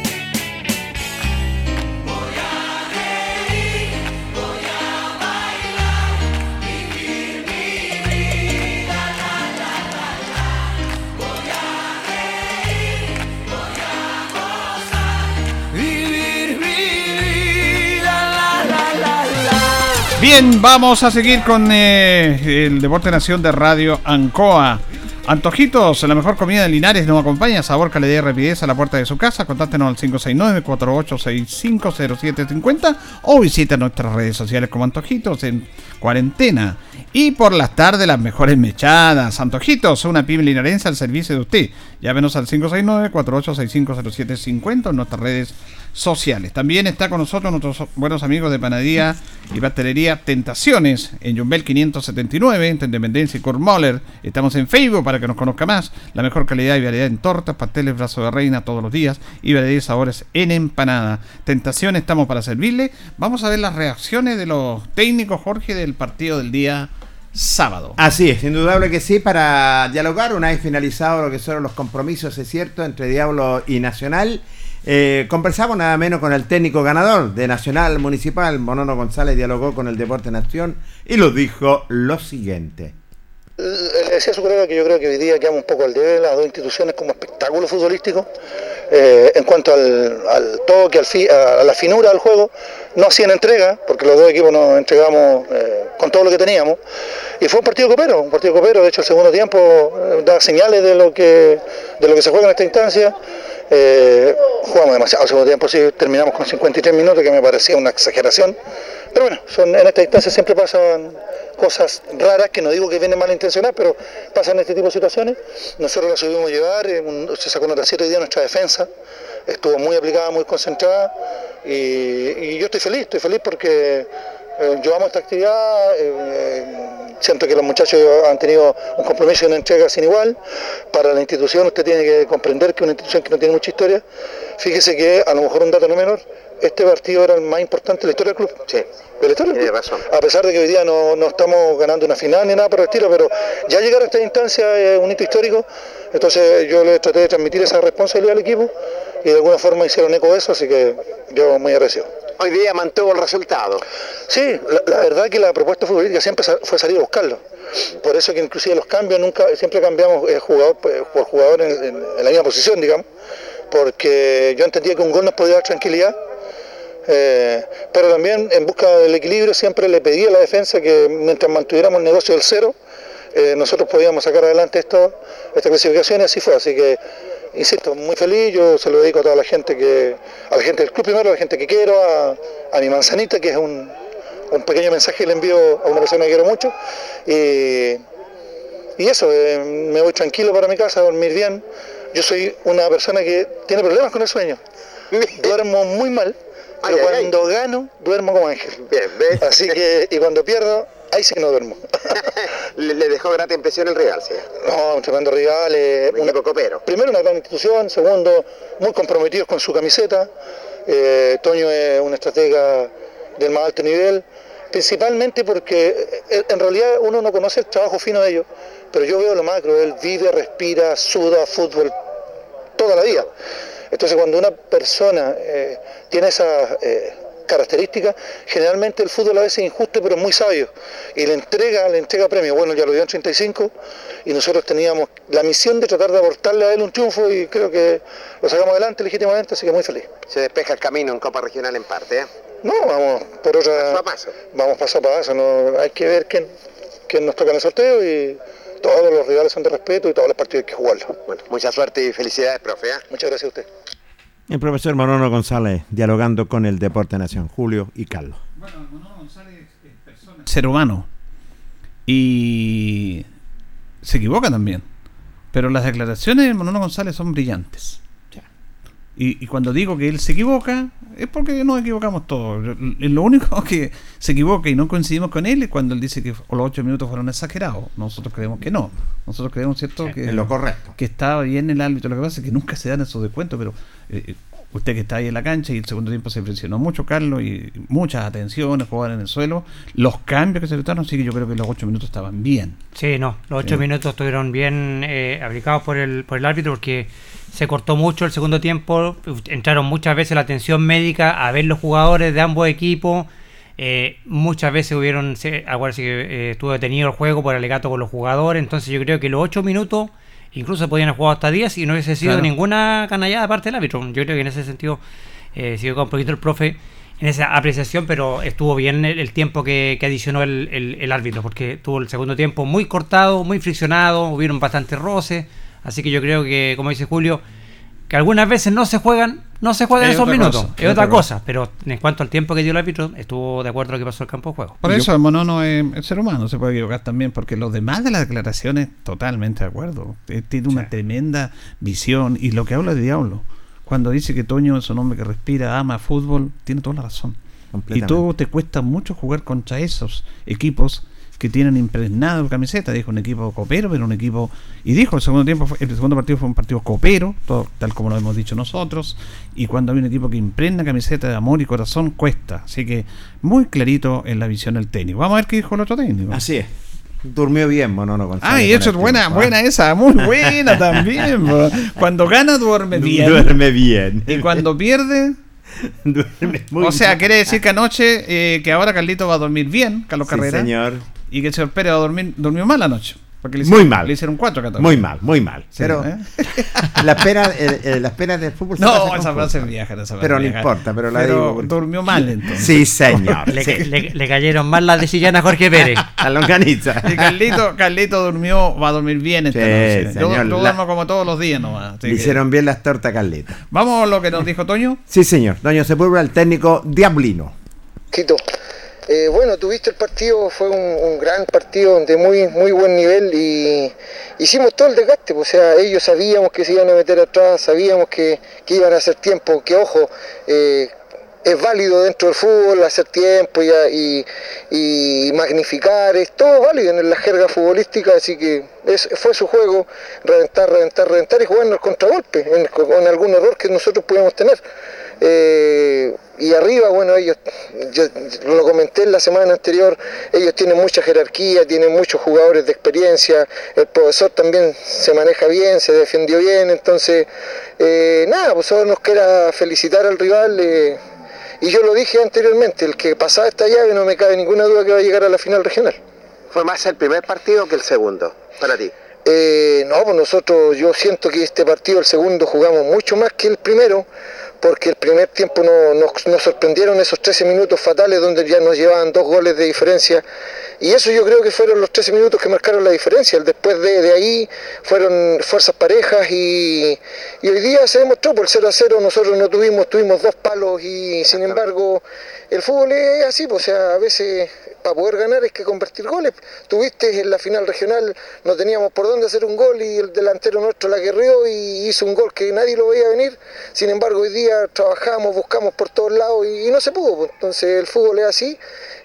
Bien, vamos a seguir con eh, el Deporte Nación de Radio Ancoa. Antojitos, la mejor comida de Linares nos acompaña. Sabor, calidad y rapidez a la puerta de su casa. Contáctenos al 569-48650750 o visita nuestras redes sociales como Antojitos en cuarentena. Y por las tardes, las mejores mechadas. Antojitos, una pyme linarense al servicio de usted. Llámenos al 569-48650750 en nuestras redes sociales. También está con nosotros nuestros buenos amigos de panadería y pastelería Tentaciones en Jumbel 579, entre Independencia y Kurmoller. Estamos en Facebook para que nos conozca más. La mejor calidad y variedad en tortas, pasteles, brazo de reina todos los días y variedad de sabores en empanada. Tentaciones, estamos para servirle. Vamos a ver las reacciones de los técnicos, Jorge, del partido del día sábado. Así es, indudable que sí, para dialogar, una vez finalizado lo que son los compromisos, es cierto, entre Diablo y Nacional. Eh, conversamos nada menos con el técnico ganador de Nacional Municipal, Monono González, dialogó con el Deporte Nación y nos dijo lo siguiente. Le decía a su colega que yo creo que hoy día quedamos un poco al debe las dos instituciones como espectáculo futbolístico. Eh, en cuanto al, al toque, al fi- a la finura del juego, no hacían entrega, porque los dos equipos nos entregamos eh, con todo lo que teníamos. Y fue un partido copero, un partido copero. De hecho, el segundo tiempo eh, da señales de lo que, de lo que se juega en esta instancia. Eh, jugamos demasiado el segundo tiempo, sí, terminamos con 53 minutos, que me parecía una exageración. Pero bueno, son, en esta instancia siempre pasan cosas raras, que no digo que vienen malintencionadas, pero pasan este tipo de situaciones. Nosotros la subimos a llevar, eh, se sacó nota 7 hoy día nuestra defensa, estuvo muy aplicada, muy concentrada, y, y yo estoy feliz, estoy feliz porque eh, yo amo esta actividad, eh, eh, siento que los muchachos han tenido un compromiso y una entrega sin igual. Para la institución usted tiene que comprender que es una institución que no tiene mucha historia. Fíjese que, a lo mejor un dato no menor, este partido era el más importante de la historia del club. Sí, de la historia del club. A pesar de que hoy día no, no estamos ganando una final ni nada por el estilo, pero ya llegar a esta instancia es un hito histórico. Entonces yo le traté de transmitir esa responsabilidad al equipo y de alguna forma hicieron eco de eso, así que yo muy agradecido. Hoy día mantuvo el resultado. Sí, la, la verdad que la propuesta futbolística siempre fue salir a buscarlo. Por eso que inclusive los cambios nunca, siempre cambiamos eh, jugador por por jugador en, en- en la misma posición, digamos, porque yo entendía que un gol nos podía dar tranquilidad. Eh, pero también en busca del equilibrio siempre le pedí a la defensa que mientras mantuviéramos el negocio del cero, eh, nosotros podíamos sacar adelante esto, esta clasificación y así fue. Así que, insisto, muy feliz, yo se lo dedico a toda la gente que, a la gente del club primero, a la gente que quiero, a, a mi manzanita, que es un, un pequeño mensaje que le envío a una persona que quiero mucho. Y, y eso, eh, me voy tranquilo para mi casa, a dormir bien. Yo soy una persona que tiene problemas con el sueño. Duermo muy mal, pero Ay, ay, ay. cuando gano, duermo como ángel. Bien, ¿ves? Así que, y cuando pierdo, ahí sí que no duermo. le, le dejó grata impresión el Real, sí. No, un tremendo rival. eh, Un equipo copero. primero una gran institución, segundo, muy comprometidos con su camiseta. Eh, Toño es un estratega del más alto nivel, principalmente porque eh, en realidad uno no conoce el trabajo fino de ellos, pero yo veo lo macro, él vive, respira, suda fútbol toda la vida. Entonces cuando una persona eh, tiene esas eh, características, generalmente el fútbol a veces es injusto pero es muy sabio y le entrega, le entrega premio. Bueno, ya lo dio en 35 y nosotros teníamos la misión de tratar de aportarle a él un triunfo y creo que lo sacamos adelante legítimamente, así que muy feliz. Se despeja el camino en Copa Regional en parte, ¿eh? No, vamos por otra... Paso a paso. Vamos paso a paso, no, hay que ver quién, quién nos toca en el sorteo y todos los rivales son de respeto y todos los partidos hay que jugarlos. Bueno, mucha suerte y felicidades, profe. ¿eh? Muchas gracias a usted. El profesor Monono González dialogando con el Deporte Nación, Julio y Carlos. ser humano. Y se equivoca también. Pero las declaraciones de Monono González son brillantes. Y, y cuando digo que él se equivoca, es porque nos equivocamos todos. Lo- único que se equivoca y no coincidimos con él es cuando él dice que los ocho minutos fueron exagerados. Nosotros creemos que no. Nosotros creemos, ¿cierto? que, Es lo correcto. que estaba bien el árbitro. Lo que pasa es que nunca se dan esos descuentos, pero eh, eh, usted que está ahí en la cancha y el segundo tiempo se presionó mucho, Carlos, y muchas atenciones, jugar en el suelo. Los cambios que se efectuaron, sí que yo creo que los ocho minutos estaban bien. Sí, no, los ocho Sí. minutos estuvieron bien eh, aplicados por el, por el árbitro porque se cortó mucho el segundo tiempo, entraron muchas veces la atención médica a ver los jugadores de ambos equipos, eh, muchas veces hubieron, se, acuérdense que eh, estuvo detenido el juego por alegato con los jugadores, entonces yo creo que los ocho minutos incluso podían haber jugado hasta 10 y no hubiese sido Claro. ninguna canallada parte del árbitro. Yo creo que en ese sentido eh, siguió con un poquito el profe en esa apreciación, pero estuvo bien el, el tiempo que, que adicionó el, el- el árbitro, porque tuvo el segundo tiempo muy cortado, muy friccionado, hubieron bastantes roces, así que yo creo que, como dice Julio, que algunas veces no se juegan, no se juegan Es esos minutos, cosa, es otra cosa, pero en cuanto al tiempo que dio el árbitro, estuvo de acuerdo a lo que pasó en el campo de juego. Por eso el monono es, es ser humano, se puede equivocar también, porque los demás de las declaraciones, totalmente de acuerdo. Eh, Tiene una tremenda visión y lo que habla de Diablo, cuando dice que Toño es un hombre que respira, ama fútbol, tiene toda la razón. Y todo te cuesta mucho jugar contra esos equipos que tienen impregnado camiseta. Dijo un equipo copero, pero un equipo. Y dijo el segundo tiempo, fue- el segundo partido fue un partido copero, todo, tal como lo hemos dicho nosotros. Y cuando hay un equipo que impregna camiseta de amor y corazón, cuesta. Así que muy clarito en la visión del técnico. Vamos a ver qué dijo el otro técnico. Así es. Durmió bien, Monono González. Ah, y eso es buena, buena esa, muy buena también. bro. Cuando gana duerme bien. Duerme bien. Y cuando pierde, Duerme muy o sea, bien. quiere decir que anoche, eh, que ahora Carlito va a dormir bien, Carlos Sí, Carrera. señor. Y que el señor Pérez a dormir, durmió mal anoche. Porque le Muy hicieron, mal. Le hicieron cuatro catorce. Muy mal, muy mal. Sí, pero ¿eh? la espera, eh, eh, la espera del fútbol se No, esa frase es vieja. Esa Pero no importa, pero la Pero digo porque- durmió mal entonces. Sí, señor. Le, sí. le- le cayeron mal las de Sillana a Jorge Pérez. La longaniza. Y Carlito, Carlito durmió, va a dormir bien esta Sí, noche. Yo, señor, yo la- duermo como todos los días nomás. así Le que- hicieron bien las tortas Carlita. Vamos a lo que nos dijo Toño. Sí, señor. Doña Sepúlveda, el técnico Diablino. Quito. Eh, bueno, tuviste el partido, fue un, gran partido de muy muy buen nivel y hicimos todo el desgaste, pues, o sea, ellos sabíamos que se iban a meter atrás, sabíamos que, iban a hacer tiempo, que ojo, eh, es válido dentro del fútbol hacer tiempo y, magnificar, es todo válido en la jerga futbolística, así que fue su juego, reventar, reventar, reventar y jugar en el contragolpe, en, con algún error que nosotros podíamos tener. Eh, y arriba, bueno, ellos, yo lo comenté en la semana anterior, ellos tienen mucha jerarquía, tienen muchos jugadores de experiencia, el profesor también se maneja bien, se defendió bien, entonces, eh, nada, pues solo nos queda felicitar al rival. eh, y yo lo dije anteriormente, el que pasaba esta llave no me cabe ninguna duda que va a llegar a la final regional. ¿Fue más el primer partido que el segundo para ti? Eh, no, pues nosotros, yo siento que este partido, el segundo, jugamos mucho más que el primero, porque el primer tiempo no- nos, nos sorprendieron esos 13 minutos fatales donde ya nos llevaban dos goles de diferencia. Y eso yo creo que fueron los 13 minutos que marcaron la diferencia. El Después de, de ahí fueron fuerzas parejas y, y hoy día se demostró por 0 a 0. Nosotros no tuvimos, tuvimos dos palos y sin embargo el fútbol es así, pues, o sea, a veces para poder ganar hay que convertir goles. Tuviste en la final regional, no teníamos por dónde hacer un gol y el delantero nuestro la guerrió y hizo un gol que nadie lo veía venir. Sin embargo, hoy día trabajamos, buscamos por todos lados y, y no se pudo. pues. Entonces el fútbol es así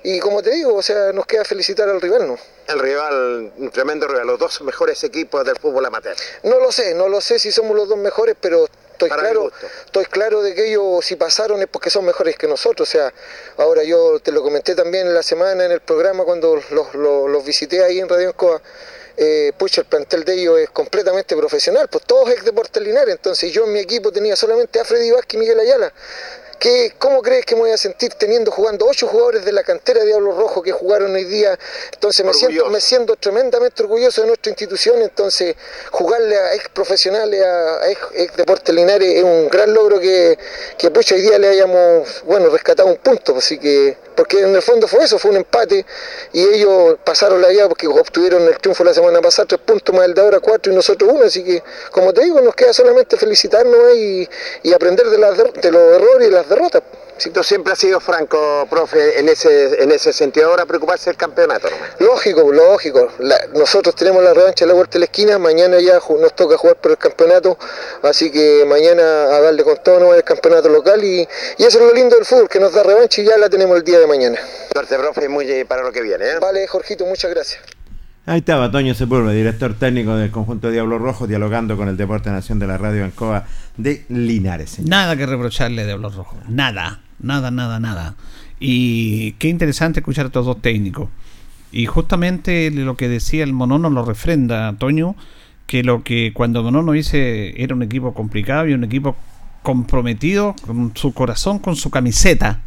y como te digo, o sea, nos queda felicitar al rival, ¿no? El rival, un tremendo rival, los dos mejores equipos del fútbol amateur. No lo sé, no lo sé si somos los dos mejores, pero estoy Para claro, estoy claro de que ellos si pasaron es porque son mejores que nosotros. O sea, ahora yo te lo comenté también en la semana en el programa cuando los, los- los visité ahí en Radio Encoa. Eh, pucha, el plantel de ellos es completamente profesional, pues todos ex Deportes Linares. Entonces yo en mi equipo tenía solamente a Freddy Vázquez y Miguel Ayala. ¿Qué, ¿Cómo crees que me voy a sentir teniendo jugando ocho jugadores de la cantera de Diablo Rojo que jugaron hoy día? Entonces me siento, me siento tremendamente orgulloso de nuestra institución. Entonces jugarle a ex profesionales, a, ex, ex Deportes Linares es un gran logro que, que pucha, hoy día le hayamos bueno rescatado un punto. Así que, porque en el fondo fue eso, fue un empate y ellos pasaron la vía porque obtuvieron el triunfo la semana pasada, tres puntos más el de ahora cuatro y nosotros uno. Así que, como te digo, nos queda solamente felicitarnos y, y aprender de, las de los errores y las derrotas. Si tú siempre has sido franco, profe, en ese, en ese sentido, ahora preocuparse del campeonato nomás. Lógico, lógico. La- nosotros tenemos la revancha en la vuelta de la esquina. Mañana ya nos toca jugar por el campeonato. Así que mañana a darle con todo no el campeonato local. Y, y eso es lo lindo del fútbol, que nos da revancha y ya la tenemos el día de mañana. Suerte, profe, muy eh, para lo que viene. ¿eh? Vale, Jorgito, muchas gracias. Ahí estaba Toño Sepúlveda, director técnico del conjunto Diablo Rojo, dialogando con el Deporte Nación de la Radio Ancoa de Linares. Nada que reprocharle de Diablos Rojos. Nada, nada, nada, nada. Y qué interesante escuchar a estos dos técnicos. Y justamente lo que decía el Monono lo refrenda, Toño, que lo que cuando Monono dice era un equipo complicado y un equipo comprometido con su corazón, con su camiseta.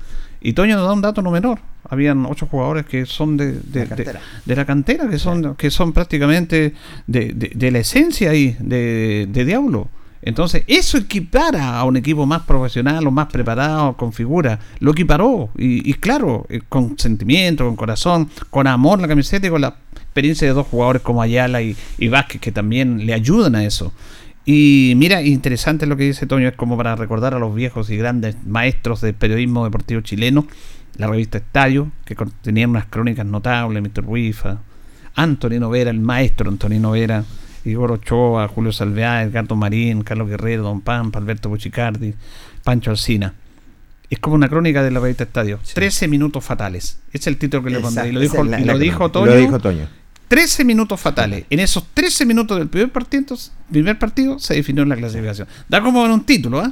Y Toño nos da un dato no menor. Habían ocho jugadores que son de, de, La cantera. de- de la cantera, que son, que son prácticamente de, la esencia ahí, de, de Diablo. Entonces, eso equipara a un equipo más profesional o más preparado, con figura. Lo equiparó. Y, y claro, eh, con sentimiento, con corazón, con amor la camiseta y con la experiencia de dos jugadores como Ayala y, y Vázquez que también le ayudan a eso. Y mira, interesante lo que dice Toño, es como para recordar a los viejos y grandes maestros del periodismo deportivo chileno, la revista Estadio, que con- tenían unas crónicas notables, Mr. Wifa, Antonino Vera, el maestro Antonino Vera, Igor Ochoa, Julio Salveá, Edgardo Marín, Carlos Guerrero, Don Pampa, Alberto Buchicardi, Pancho Alsina. Es como una crónica de la revista Estadio. 13 minutos fatales. Es el título que le pondré. Y lo dijo, y la lo dijo. Toño. Lo dijo Toño. 13 minutos fatales. En esos 13 minutos del primer partido, primer partido se definió la clasificación. Da como en un título, ¿ah?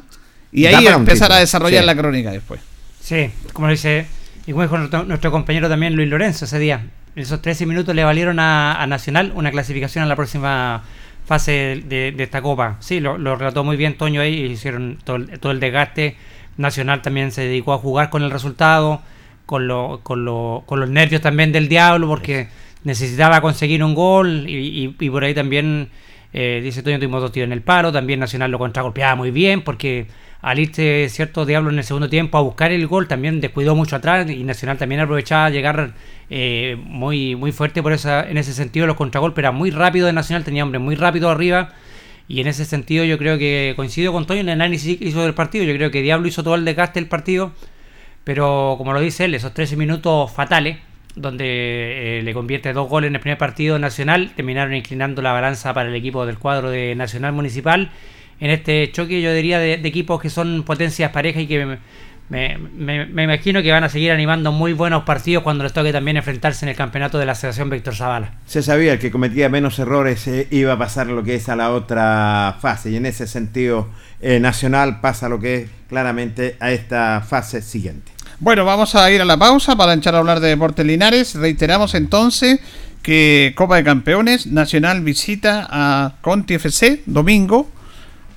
Y ahí un empezar a desarrollar sí. la crónica después. Sí, como lo dice, y como dijo nuestro, nuestro compañero también Luis Lorenzo ese día, esos 13 minutos le valieron a, a Nacional una clasificación a la próxima fase de, de esta copa. Sí, lo, lo relató muy bien Toño ahí, hicieron todo, el- todo el desgaste. Nacional también se dedicó a jugar con el resultado, con, lo, con, lo- con los nervios también del diablo, porque necesitaba conseguir un gol y, por ahí también, eh, dice Toño, tuvimos dos tiros en el palo, también Nacional lo contragolpeaba muy bien, porque al irse cierto Diablo en el segundo tiempo a buscar el gol, también descuidó mucho atrás y Nacional también aprovechaba llegar eh, muy, muy fuerte por esa, en ese sentido los contragolpes. Era muy rápido de Nacional, tenía hombre muy rápido arriba y en ese sentido yo creo que coincido con Toño en el análisis que hizo del partido, yo creo que Diablo hizo todo el desgaste del partido, pero como lo dice él, esos 13 minutos fatales, donde eh, le convierte dos goles en el primer partido nacional, terminaron inclinando la balanza para el equipo del cuadro de Nacional Municipal. En este choque yo diría de, de equipos que son potencias parejas y que me, me- imagino que van a seguir animando muy buenos partidos cuando les toque también enfrentarse en el campeonato de la Asociación Víctor Zavala. Se sabía que cometía menos errores eh, iba a pasar lo que es a la otra fase y en ese sentido eh, Nacional pasa lo que es claramente a esta fase siguiente. Bueno, vamos a ir a la pausa para echar a hablar de Deportes Linares. Reiteramos entonces que Copa de Campeones Nacional visita a Conti FC domingo.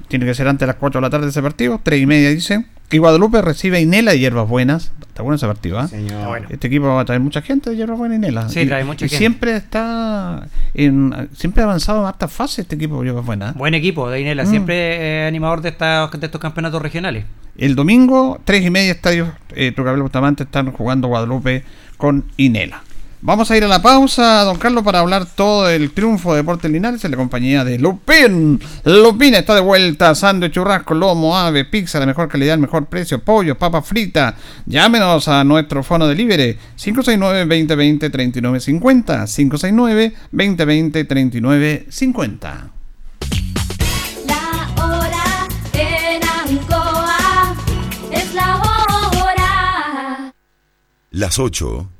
Tiene que ser antes de las 4 de la tarde ese partido, 3 y media dicen. Y Guadalupe recibe a Inela de Hierbas Buenas, Está bueno ese partido, ¿ah? Señor. bueno. Este equipo va a traer mucha gente de Hierro Bueno y Nela. Sí, Y- trae mucha y gente. siempre está en, siempre ha avanzado en hartas fases este equipo de Hierro Buena. ¿ah? Buen equipo de Inela, Mm. siempre eh, animador de, esta- de estos campeonatos regionales. El domingo, tres y media, estadios eh, Trucabel Bustamante están jugando Guadalupe con Inela. Vamos a ir a la pausa, don Carlos, para hablar todo del triunfo de Deportes Linares en la compañía de Lupin. Lupin está de vuelta, sándwich, churrasco, lomo, ave, pizza, la mejor calidad, el mejor precio, pollo, papa frita. Llámenos a nuestro fono delivery 569-2020-3950. 569-2020-3950. La hora en Ancoa es la hora. Las 8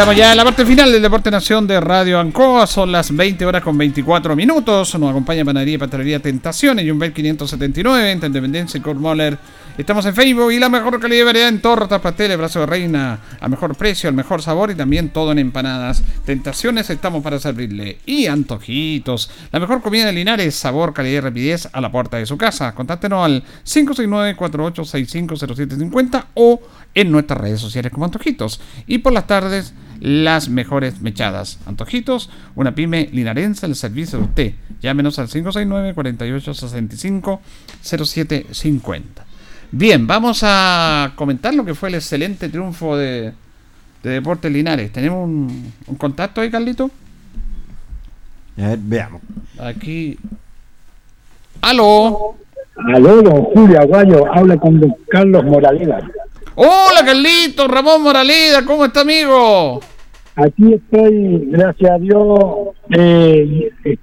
Estamos ya en la parte final del Deporte Nación de Radio Ancoa. Son las 20 horas con 24 minutos. Nos acompaña Panadería y Pastelería Tentaciones, Jumbel 579, entre Independencia y Kurt Moller Estamos en Facebook y la mejor calidad de variedad en tortas, pasteles, brazo de reina, a mejor precio, al mejor sabor y también todo en empanadas. Tentaciones, estamos para servirle. Y antojitos. La mejor comida de Linares, sabor, calidad y rapidez a la puerta de su casa. Contáctenos al 569-4865-0750 o en nuestras redes sociales como Antojitos. Y por las tardes, las mejores mechadas. Antojitos, una pyme linarense al servicio de usted. Llámenos al 569-4865-0750. Bien, vamos a comentar lo que fue el excelente triunfo de, de Deportes Linares. ¿Tenemos un, un contacto ahí, Carlito? A ver, veamos. Aquí. ¡Aló! Aló, don Julio Aguayo, habla con don Carlos Moraleda. Hola, Carlito, Ramón Moraleda, ¿cómo está, amigo? Aquí estoy, gracias a Dios, eh, eh,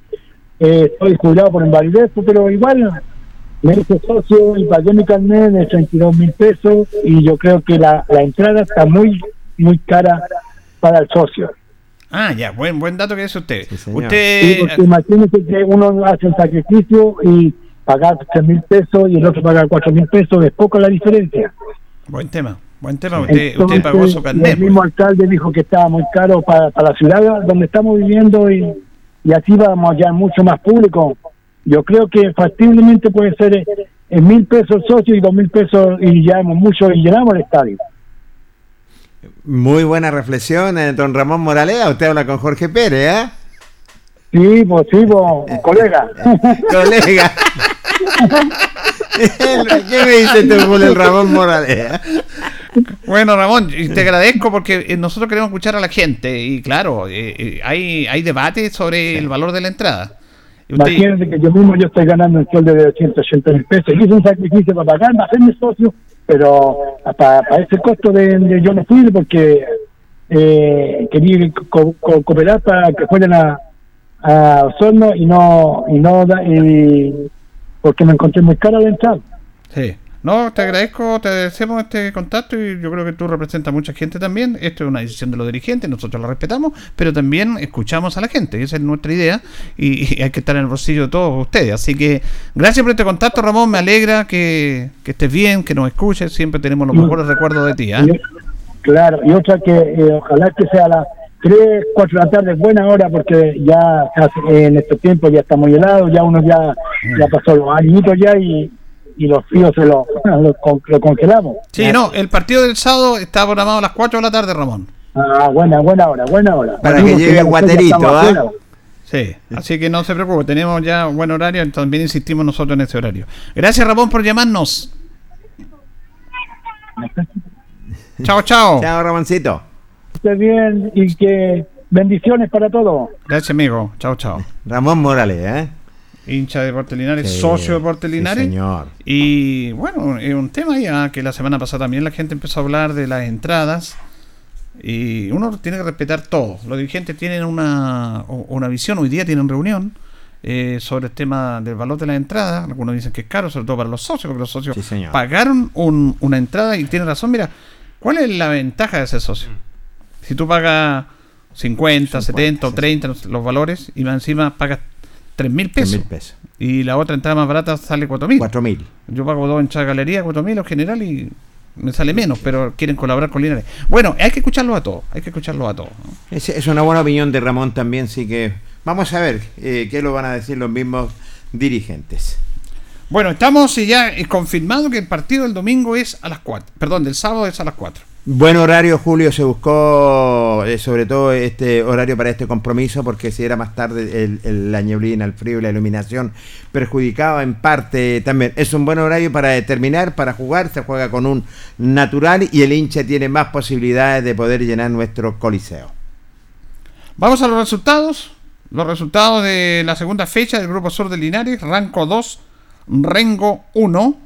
eh, estoy jubilado por invalidez, pero igual me hice socio y pagué mi carnet de 32 mil pesos y yo creo que la, la entrada está muy, muy cara para el socio. Ah, ya, buen, buen dato que dice usted. usted. Sí, porque imagínese que uno hace un sacrificio y pagar 3 mil pesos y el otro pagar 4 mil pesos, es poco la diferencia. Buen tema, buen tema. Usted, pagó su carnet. el mismo alcalde dijo que estaba muy caro para, para la ciudad donde estamos viviendo y, y así vamos a hallar mucho más público. Yo creo que factiblemente puede ser eh, en mil pesos el socio y dos mil pesos y ya hemos mucho y llenamos el estadio. Muy buena reflexión, eh, don Ramón Moralea. Usted habla con Jorge Pérez, ¿eh? Sí, pues sí, pues, colega. Colega. ¿Qué me dice tú con el Ramón Moralea? Bueno, Ramón, y te agradezco porque eh, nosotros queremos escuchar a la gente y claro, eh, eh, hay, hay debate sobre el valor de la entrada. Usted- Imagínense que yo mismo yo estoy ganando un sueldo de 880 mil pesos. Hice un sacrificio para pagar, para hacerme socio, pero para, para ese costo de, de yo no fui porque eh, quería co- co- cooperar para que fueran a, a Osorno y no, y no, y porque me encontré muy cara de entrar. Sí. No, te agradezco, te agradecemos este contacto y yo creo que tú representas a mucha gente también. Esto es una decisión de los dirigentes, nosotros la respetamos, pero también escuchamos a la gente, esa es nuestra idea y, y hay que estar en el bolsillo de todos ustedes. Así que gracias por este contacto, Ramón, me alegra que, que estés bien, que nos escuches, siempre tenemos los mejores recuerdos de ti. Y- claro, y otra que eh, ojalá que sea a las 3, 4 de la tarde, buena hora, porque ya hace- en estos tiempos ya está muy helado, ya uno ya, ya pasó los añitos ya y, y los fríos se lo, lo, con- lo congelamos. Sí, no, el partido del sábado está programado a las 4 de la tarde, Ramón. Ah, buena, buena hora, buena hora. Para que llegue ya guaterito, ¿ah? Sí, así que no se preocupe, tenemos ya un buen horario, también insistimos nosotros en ese horario. Gracias, Ramón, por llamarnos. Chao, chao. Chao, Ramoncito. Esté bien y que bendiciones para todos. Gracias, amigo. Chao, chao. Ramón Moralea, ¿eh? Hincha de Deportes Linares, Sí, socio de Deportes sí, señor. Y bueno, es un tema ya que la semana pasada también la gente empezó a hablar de las entradas. Y uno tiene que respetar todo. Los dirigentes tienen una, una visión, hoy día tienen reunión eh, sobre el tema del valor de las entradas. Algunos dicen que es caro, sobre todo para los socios, porque los socios Sí, pagaron un- una entrada y tiene razón. Mira, ¿cuál es la ventaja de ser socio? Si tú pagas 50, 70 o 30 los, los valores y más encima pagas 3 mil Tres pesos. mil pesos. Y la otra entrada más barata sale 4 mil. Cuatro mil. Yo pago dos entradas de galería, 4 mil en general y me sale menos, pero quieren colaborar con Linares. Bueno, hay que escucharlo a todos, hay que escucharlo a todos. ¿no? Es, es una buena opinión de Ramón también, sí que vamos a ver eh, qué lo van a decir los mismos dirigentes. Bueno, estamos ya eh, confirmado que el partido del domingo es a las 4. Perdón, del sábado es a las 4. Buen horario, Julio, se buscó eh, sobre todo este horario para este compromiso porque si era más tarde el- el- la neblina, el frío y la iluminación perjudicaba en parte también. Es un buen horario para determinar, para jugar, se juega con un natural y el hincha tiene más posibilidades de poder llenar nuestro coliseo. Vamos a los resultados. Los resultados de la segunda fecha del Grupo Sur de Linares. Ranco 2, Rengo 1,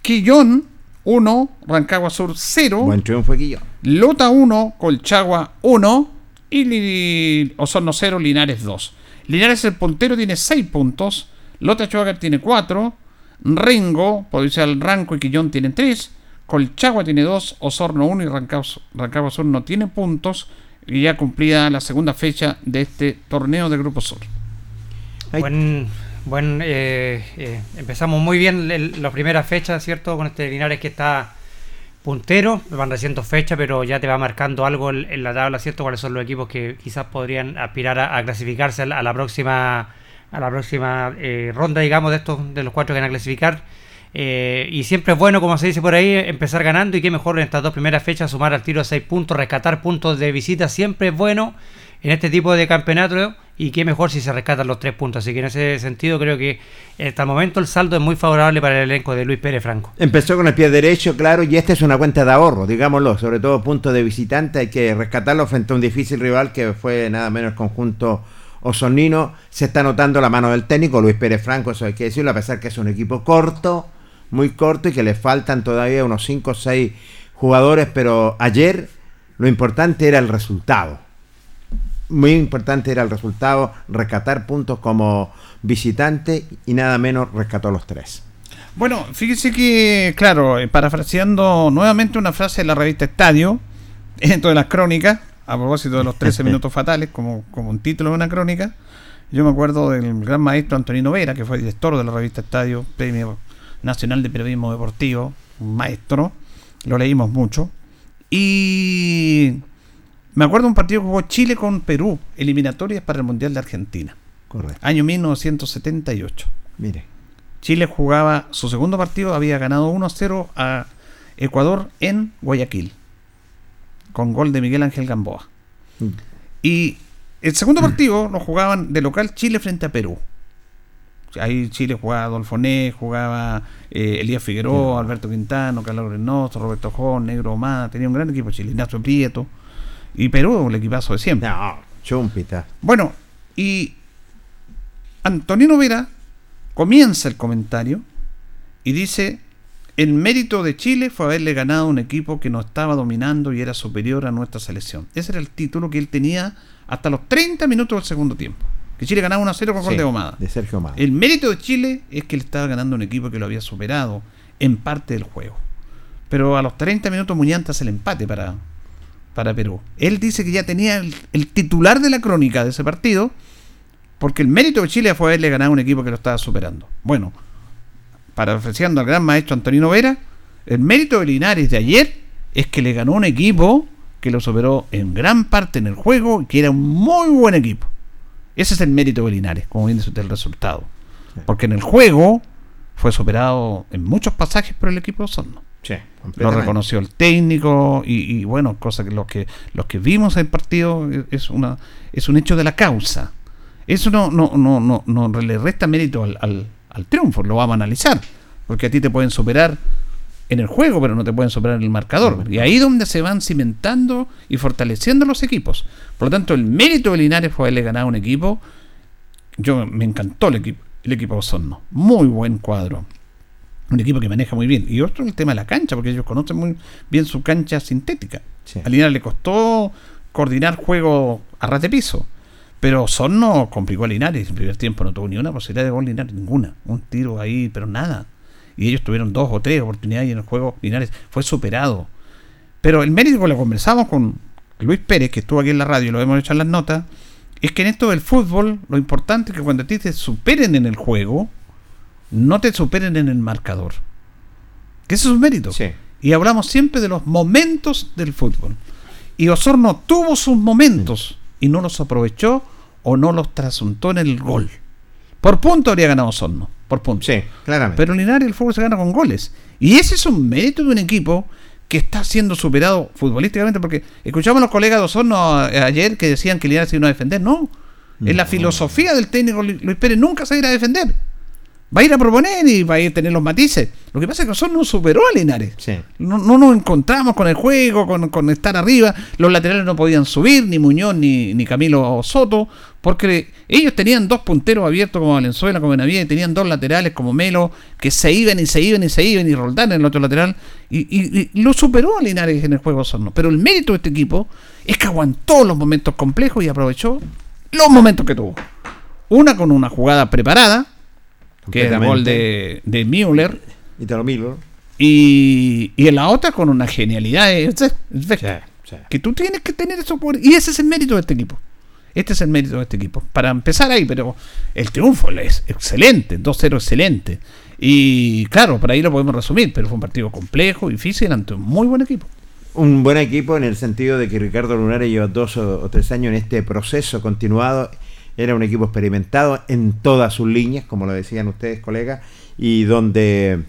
Quillón 1, Rancagua Sur 0, Buen triunfo, Guillo. Lota 1, Colchagua 1 y Li- Osorno 0, Linares 2. Linares el puntero tiene 6 puntos, Lota Chuagar tiene 4, Rengo, Provincial Ranco y Quillón tienen 3, Colchagua tiene 2, Osorno 1 y Rancagua, Rancagua Sur no tiene puntos y ya cumplida la segunda fecha de este torneo de Grupo Sur. Buen, Bueno, eh, eh, empezamos muy bien el- las primeras fechas, ¿cierto? Con este Linares que está puntero, van recién dos fechas, pero ya te va marcando algo en, la tabla, ¿cierto? Cuáles son los equipos que quizás podrían aspirar a, clasificarse a la, a la próxima a la próxima eh, ronda, digamos, de estos de los cuatro que van a clasificar. Eh, y siempre es bueno, como se dice por ahí, empezar ganando y qué mejor en estas dos primeras fechas sumar al tiro a seis puntos, rescatar puntos de visita, siempre es bueno en este tipo de campeonato y qué mejor si se rescatan los tres puntos. Así que en ese sentido creo que hasta el momento el saldo es muy favorable para el elenco de Luis Pérez Franco. Empezó con el pie derecho, claro, y esta es una cuenta de ahorro, digámoslo, sobre todo punto de visitante, hay que rescatarlo frente a un difícil rival que fue nada menos el conjunto osonino. Se está notando la mano del técnico, Luis Pérez Franco, eso hay que decirlo, a pesar que es un equipo corto, muy corto y que le faltan todavía unos 5 o 6 jugadores, pero ayer lo importante era el resultado. Muy importante era el resultado, rescatar puntos como visitante y nada menos rescató los tres. Bueno, fíjese que, claro, eh, parafraseando nuevamente una frase de la revista Estadio, dentro de las crónicas, a propósito de los 13 minutos fatales, como, como un título de una crónica, yo me acuerdo del gran maestro Antonino Vera, que fue director de la revista Estadio, Premio Nacional de Periodismo Deportivo, un maestro, lo leímos mucho, y me acuerdo de un partido que jugó Chile con Perú, eliminatorias para el Mundial de Argentina, Correcto. año 1978. Mire. Chile jugaba su segundo partido, había ganado 1-0 a Ecuador en Guayaquil, con gol de Miguel Ángel Gamboa. Mm. Y el segundo partido lo jugaban de local Chile frente a Perú. Ahí Chile jugaba Adolfo Né, jugaba eh, Elías Figueroa, Alberto Quintano, Carlos Reynoso, Roberto Jón, Negro Omada, tenía un gran equipo Chile, Ignacio Prieto. Y Perú, el equipazo de siempre. No, chumpita. Bueno, y Antonino Vera comienza el comentario y dice, el mérito de Chile fue haberle ganado a un equipo que nos estaba dominando y era superior a nuestra selección. Ese era el título que él tenía hasta los 30 minutos del segundo tiempo. Que Chile ganaba 1 a 0 con gol de Omada. de Sergio Omada. El mérito de Chile es que él estaba ganando un equipo que lo había superado en parte del juego. Pero a los 30 minutos Muñanta hace el empate para, para Perú. Él dice que ya tenía el, el titular de la crónica de ese partido, porque el mérito de Chile fue haberle ganado a un equipo que lo estaba superando. Bueno, parafraseando al gran maestro Antonino Vera, el mérito de Linares de ayer es que le ganó un equipo que lo superó en gran parte en el juego y que era un muy buen equipo. Ese es el mérito de Linares, como bien dice usted el resultado. Porque en el juego fue superado en muchos pasajes por el equipo de Osorno. Sí, Lo reconoció el técnico y, y, bueno, cosa que los que los que vimos el partido es- una es un hecho de la causa. Eso no no no no, no le resta mérito al, al, al triunfo, lo vamos a analizar, porque a ti te pueden superar en el juego, pero no te pueden superar en el marcador. Y ahí donde se van cimentando y fortaleciendo los equipos. Por lo tanto, el mérito de Linares fue haberle ganado a un equipo. Yo me encantó el equipo, el equipo de Osorno. Muy buen cuadro. Un equipo que maneja muy bien. Y otro el tema de la cancha, porque ellos conocen muy bien su cancha sintética. Sí. A Linares le costó coordinar juego a ras de piso. Pero Osorno complicó a Linares. En el primer tiempo no tuvo ni una posibilidad de gol Linares, ninguna. Un tiro ahí, pero nada. Y ellos tuvieron dos o tres oportunidades y en el juego Linares fue superado. Pero el mérito que lo conversamos con Luis Pérez, que estuvo aquí en la radio y lo hemos hecho en las notas, es que en esto del fútbol lo importante es que cuando a ti te superen en el juego, no te superen en el marcador. Que eso es un mérito. Sí. Y hablamos siempre de los momentos del fútbol. Y Osorno tuvo sus momentos y no los aprovechó o no los trasuntó en el gol. Por punto habría ganado Osorno. Por punto. Sí, claramente. Pero en Linares el fútbol se gana con goles. Y ese es un mérito de un equipo que está siendo superado futbolísticamente. Porque escuchamos a los colegas de Osorno ayer que decían que Linares se iba a defender. No. En la filosofía del técnico Lu- Luis Pérez nunca se va a ir a defender. Va a ir a proponer y va a ir a tener los matices. Lo que pasa es que Osorno superó a Linares. Sí. No, no nos encontramos con el juego, con, con estar arriba. Los laterales no podían subir, ni Muñoz ni, ni Camilo Soto, porque ellos tenían dos punteros abiertos como Valenzuela, como Benavides, y tenían dos laterales como Melo, que se iban y se iban y se iban y Roldán en el otro lateral. Y, y- y lo superó a Linares en el juego Osorno. Pero el mérito de este equipo es que aguantó los momentos complejos y aprovechó los momentos que tuvo. Una con una jugada preparada, que es el gol de, de Müller. Y. Y, y en la otra con una genialidad. es- es- es- Que tú tienes que tener eso por. Y ese es el mérito de este equipo. Este es el mérito de este equipo. Para empezar ahí, pero el triunfo es excelente, 2-0 excelente. Y claro, por ahí lo podemos resumir, pero fue un partido complejo, difícil, ante un muy buen equipo. Un buen equipo en el sentido de que Ricardo Lunares lleva dos o tres años en este proceso continuado. Era un equipo experimentado en todas sus líneas, como lo decían ustedes, colegas, y donde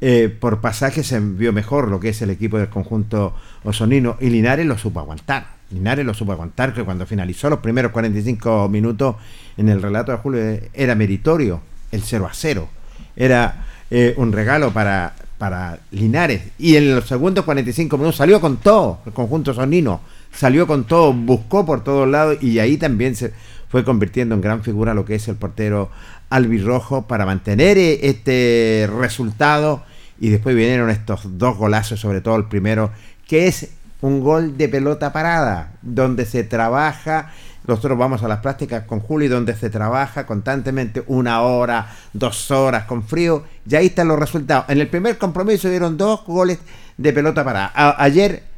eh, por pasaje se vio mejor lo que es el equipo del conjunto osonino y Linares lo supo aguantar. Linares lo supo aguantar, que cuando finalizó los primeros 45 minutos en el relato de Julio era meritorio el 0 a 0. Era eh, un regalo para, para Linares. Y en los segundos 45 minutos salió con todo el conjunto sonino. Salió con todo, buscó por todos lados y ahí también se fue convirtiendo en gran figura lo que es el portero albirrojo para mantener eh, este resultado. Y después vinieron estos dos golazos, sobre todo el primero, que es un gol de pelota parada, donde se trabaja. Nosotros vamos a las prácticas con Juli, donde se trabaja constantemente una hora, dos horas con frío, y ahí están los resultados. En el primer compromiso dieron dos goles de pelota parada. Ayer,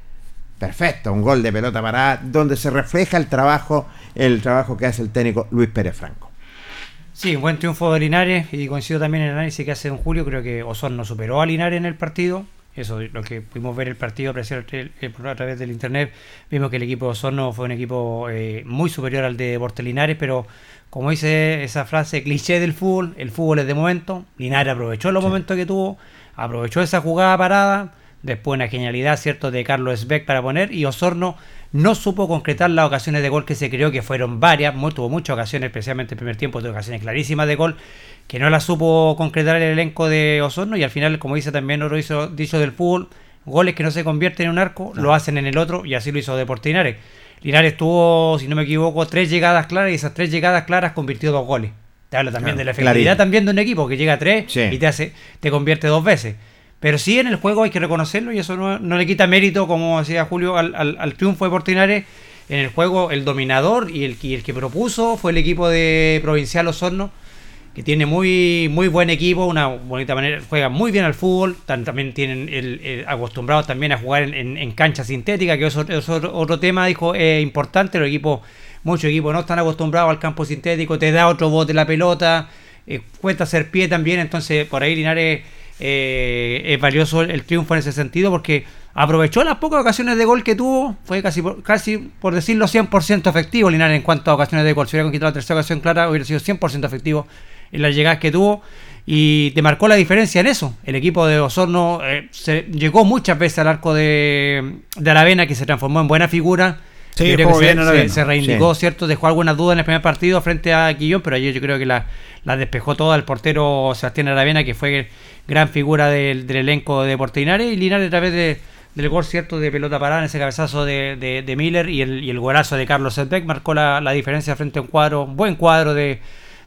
perfecto, un gol de pelota parada, donde se refleja el trabajo, el trabajo que hace el técnico Luis Pérez Franco. Sí, buen triunfo de Linares y coincido también en el análisis que hace Don Julio. Creo que Osorno superó a Linares en el partido. Eso, lo que pudimos ver el partido apreciar el- el- a través del internet, vimos que el equipo de Osorno fue un equipo eh, muy superior al de Deportes Linares, pero como dice esa frase cliché del fútbol, el fútbol es de momento. Linares aprovechó los momentos que tuvo, aprovechó esa jugada parada, después una genialidad, ¿cierto?, de Carlos Beck para poner, y Osorno no supo concretar las ocasiones de gol que se creó, que fueron varias, mu- tuvo muchas ocasiones, especialmente el primer tiempo, tuvo ocasiones clarísimas de gol, que no las supo concretar el elenco de Osorno, y al final, como dice también otro hizo, dicho del fútbol, goles que no se convierten en un arco, lo hacen en el otro, y así lo hizo Deportes Linares. Linares tuvo, si no me equivoco, tres llegadas claras, y esas tres llegadas claras convirtió dos goles. Te habla también Claro, de la efectividad también de un equipo que llega a tres Sí. y te hace, te convierte dos veces. Pero sí en el juego hay que reconocerlo y eso no, no le quita mérito, como decía Julio, al, triunfo de Portinares. En el juego el dominador y el, que- el que propuso fue el equipo de Provincial Osorno, que tiene muy muy buen equipo, una bonita manera, juega muy bien al fútbol, también tienen el, acostumbrados también a jugar en, en- en cancha sintética, que es otro, otro tema, dijo, es importante, los equipos, muchos equipos no están acostumbrados al campo sintético, te da otro bote la pelota, eh, cuesta hacer pie también, entonces por ahí Linares eh, es valioso el, triunfo en ese sentido porque aprovechó las pocas ocasiones de gol que tuvo, fue casi por, casi por decirlo 100% efectivo Linares en cuanto a ocasiones de gol, si hubiera conquistado la tercera ocasión clara hubiera sido 100% efectivo en las llegadas que tuvo y te marcó la diferencia en eso. El equipo de Osorno eh, se llegó muchas veces al arco de Aravena que se transformó en buena figura. Sí, Yo creo jugó que bien se, Sí. ¿cierto? Dejó algunas dudas en el primer partido frente a Quillón, pero ayer yo creo que la, la despejó toda el portero Sebastián Aravena, que fue gran figura del, del elenco de Portinares, y Linares a través de, del gol, ¿cierto? De pelota parada en ese cabezazo de, de- de Miller y el, y el golazo de Carlos Sedbeck marcó la, la diferencia frente a un cuadro, un buen cuadro de,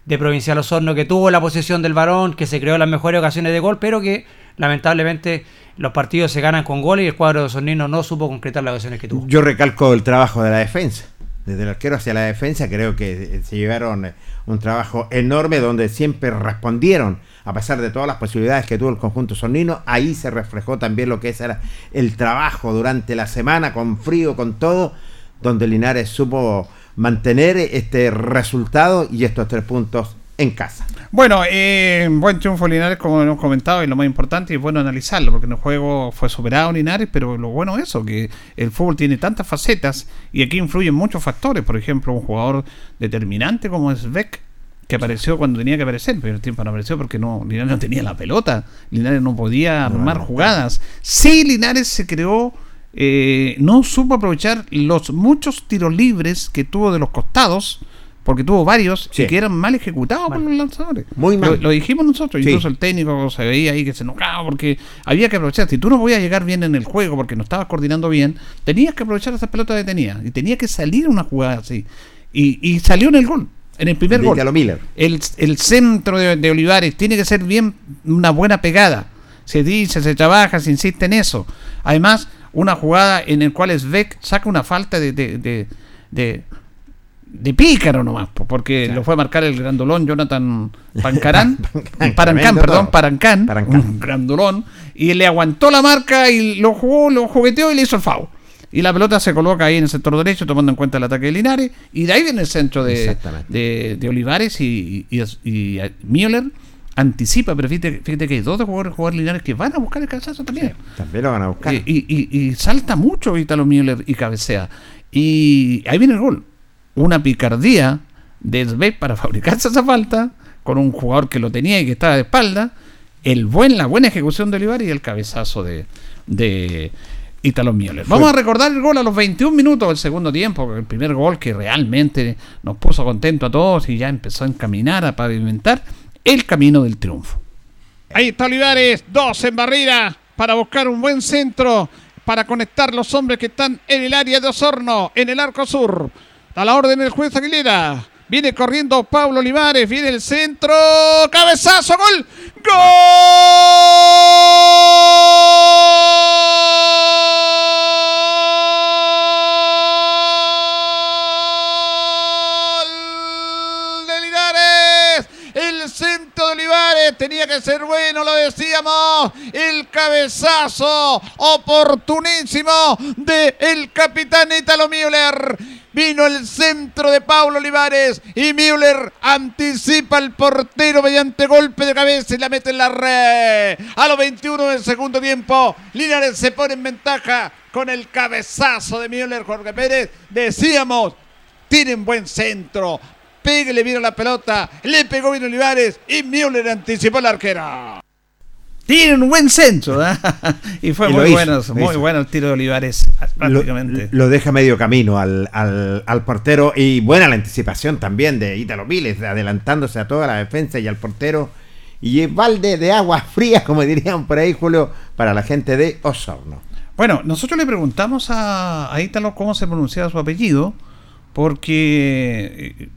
de Provincial Osorno que tuvo la posesión del varón, que se creó las mejores ocasiones de gol, pero que lamentablemente los partidos se ganan con goles y el cuadro de Osornino no supo concretar las ocasiones que tuvo. Yo recalco el trabajo de la defensa. Desde el arquero hacia la defensa creo que eh, se llevaron eh, un trabajo enorme donde siempre respondieron, a pesar de todas las posibilidades que tuvo el conjunto sonino, ahí se reflejó también lo que es el trabajo durante la semana, con frío, con todo, donde Linares supo mantener este resultado y estos tres puntos en casa. Bueno, eh, buen triunfo Linares, como hemos comentado, y lo más importante es bueno analizarlo, porque en el juego fue superado Linares, pero lo bueno es eso, que el fútbol tiene tantas facetas y aquí influyen muchos factores. Por ejemplo, un jugador determinante como es Beck, que apareció cuando tenía que aparecer, pero el tiempo no apareció porque no, Linares no tenía la pelota, Linares no podía armar jugadas. Sí, Linares se creó, eh, no supo aprovechar los muchos tiros libres que tuvo de los costados, porque tuvo varios Sí. y que eran mal ejecutados por los lanzadores. Muy mal. Lo, lo dijimos nosotros, Sí. incluso el técnico se veía ahí que se enojaba porque había que aprovechar. Si tú no podías llegar bien en el juego porque no estabas coordinando bien, tenías que aprovechar esas pelotas que tenías y tenía que salir una jugada así. Y, y salió en el gol, en el primer gol. Miller. El, el centro de, de Olivares tiene que ser bien una buena pegada. Se dice, se trabaja, se insiste en eso. Además, una jugada en el cual Svek saca una falta de, de, de, de- de pícaro nomás, po, porque lo fue a marcar el grandolón Jonathan Pancarán, Parancán, perdón. Parancán, Parancán. un grandolón, y le aguantó la marca y lo jugó, lo jugueteó y le hizo el FAO. Y la pelota se coloca ahí en el sector derecho, tomando en cuenta el ataque de Linares. Y de ahí viene el centro de, de, de Olivares y, y, y- y Müller. Anticipa, pero fíjate, fíjate que hay dos jugadores, jugadores Linares que van a buscar el cabezazo también. También lo van a buscar. Y, y- y- y salta mucho Italo Müller y cabecea. Y ahí viene el gol. Una picardía de Sbeck para fabricarse esa falta, con un jugador que lo tenía y que estaba de espalda. El buen, la buena ejecución de Olivares y el cabezazo de, de Italo Müller. Vamos a recordar el gol a los 21 minutos del segundo tiempo, el primer gol que realmente nos puso contento a todos y ya empezó a encaminar, a pavimentar el camino del triunfo. Ahí está Olivares, dos en barrera para buscar un buen centro para conectar los hombres que están en el área de Osorno, en el arco sur. A la orden del juez Aguilera. Viene corriendo Pablo Olivares, viene el centro, cabezazo, gol, gol tenía que ser bueno, lo decíamos. El cabezazo oportunísimo de el capitán Italo Müller. Vino el centro de Paulo Olivares y Müller anticipa al portero mediante golpe de cabeza y la mete en la red. A los 21 del segundo tiempo, Linares se pone en ventaja con el cabezazo de Müller, Jorge Pérez. Decíamos, tienen buen centro. Pégale bien a la pelota. Le pegó bien Olivares y Müller anticipó al arquero. Tienen un buen centro. ¿eh? y fue Y muy hizo, muy hizo. bueno el tiro de Olivares, lo, prácticamente. lo deja medio camino al, al, al portero y buena la anticipación también de Ítalo Viles, adelantándose a toda la defensa y al portero. Y es balde de agua fría, como dirían por ahí, Julio, para la gente de Osorno. Bueno, nosotros le preguntamos a, a Ítalo cómo se pronunciaba su apellido, porque eh,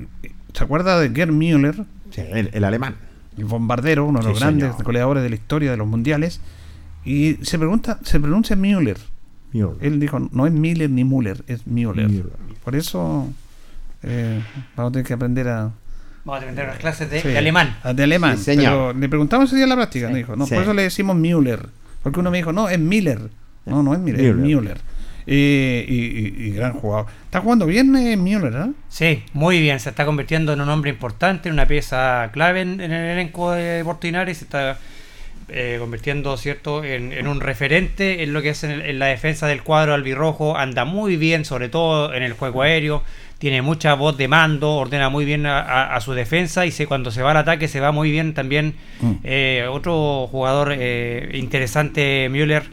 se acuerda de Gerd Müller, Sí, el, el alemán. el bombardero, uno de los Sí, grandes señor. goleadores de la historia de los mundiales, y se pregunta, se pronuncia Müller. Müller. Él dijo, no es Miller ni Müller, es Müller. Müller. Por eso eh, vamos a tener que aprender a, Vamos a tener unas clases de, Sí, de alemán. a- De alemán. Sí, señor. Pero le preguntamos ese día en la práctica, me dijo. No, Sí. por eso le decimos Müller. Porque uno me dijo, no, es Miller. No, no es Miller, es Müller. Eh, y, y- y gran jugador. Está jugando bien eh, Müller, ¿eh? Sí, muy bien. Se está convirtiendo en un hombre importante, en una pieza clave en, en el elenco de Portinares. Se está eh, convirtiendo, ¿cierto?, en, en un referente en lo que es en, el- en la defensa del cuadro albirrojo. Anda muy bien, sobre todo en el juego aéreo. Tiene mucha voz de mando, ordena muy bien a, a- a su defensa y se, cuando se va al ataque se va muy bien también. Mm. Eh, otro jugador interesante, Müller,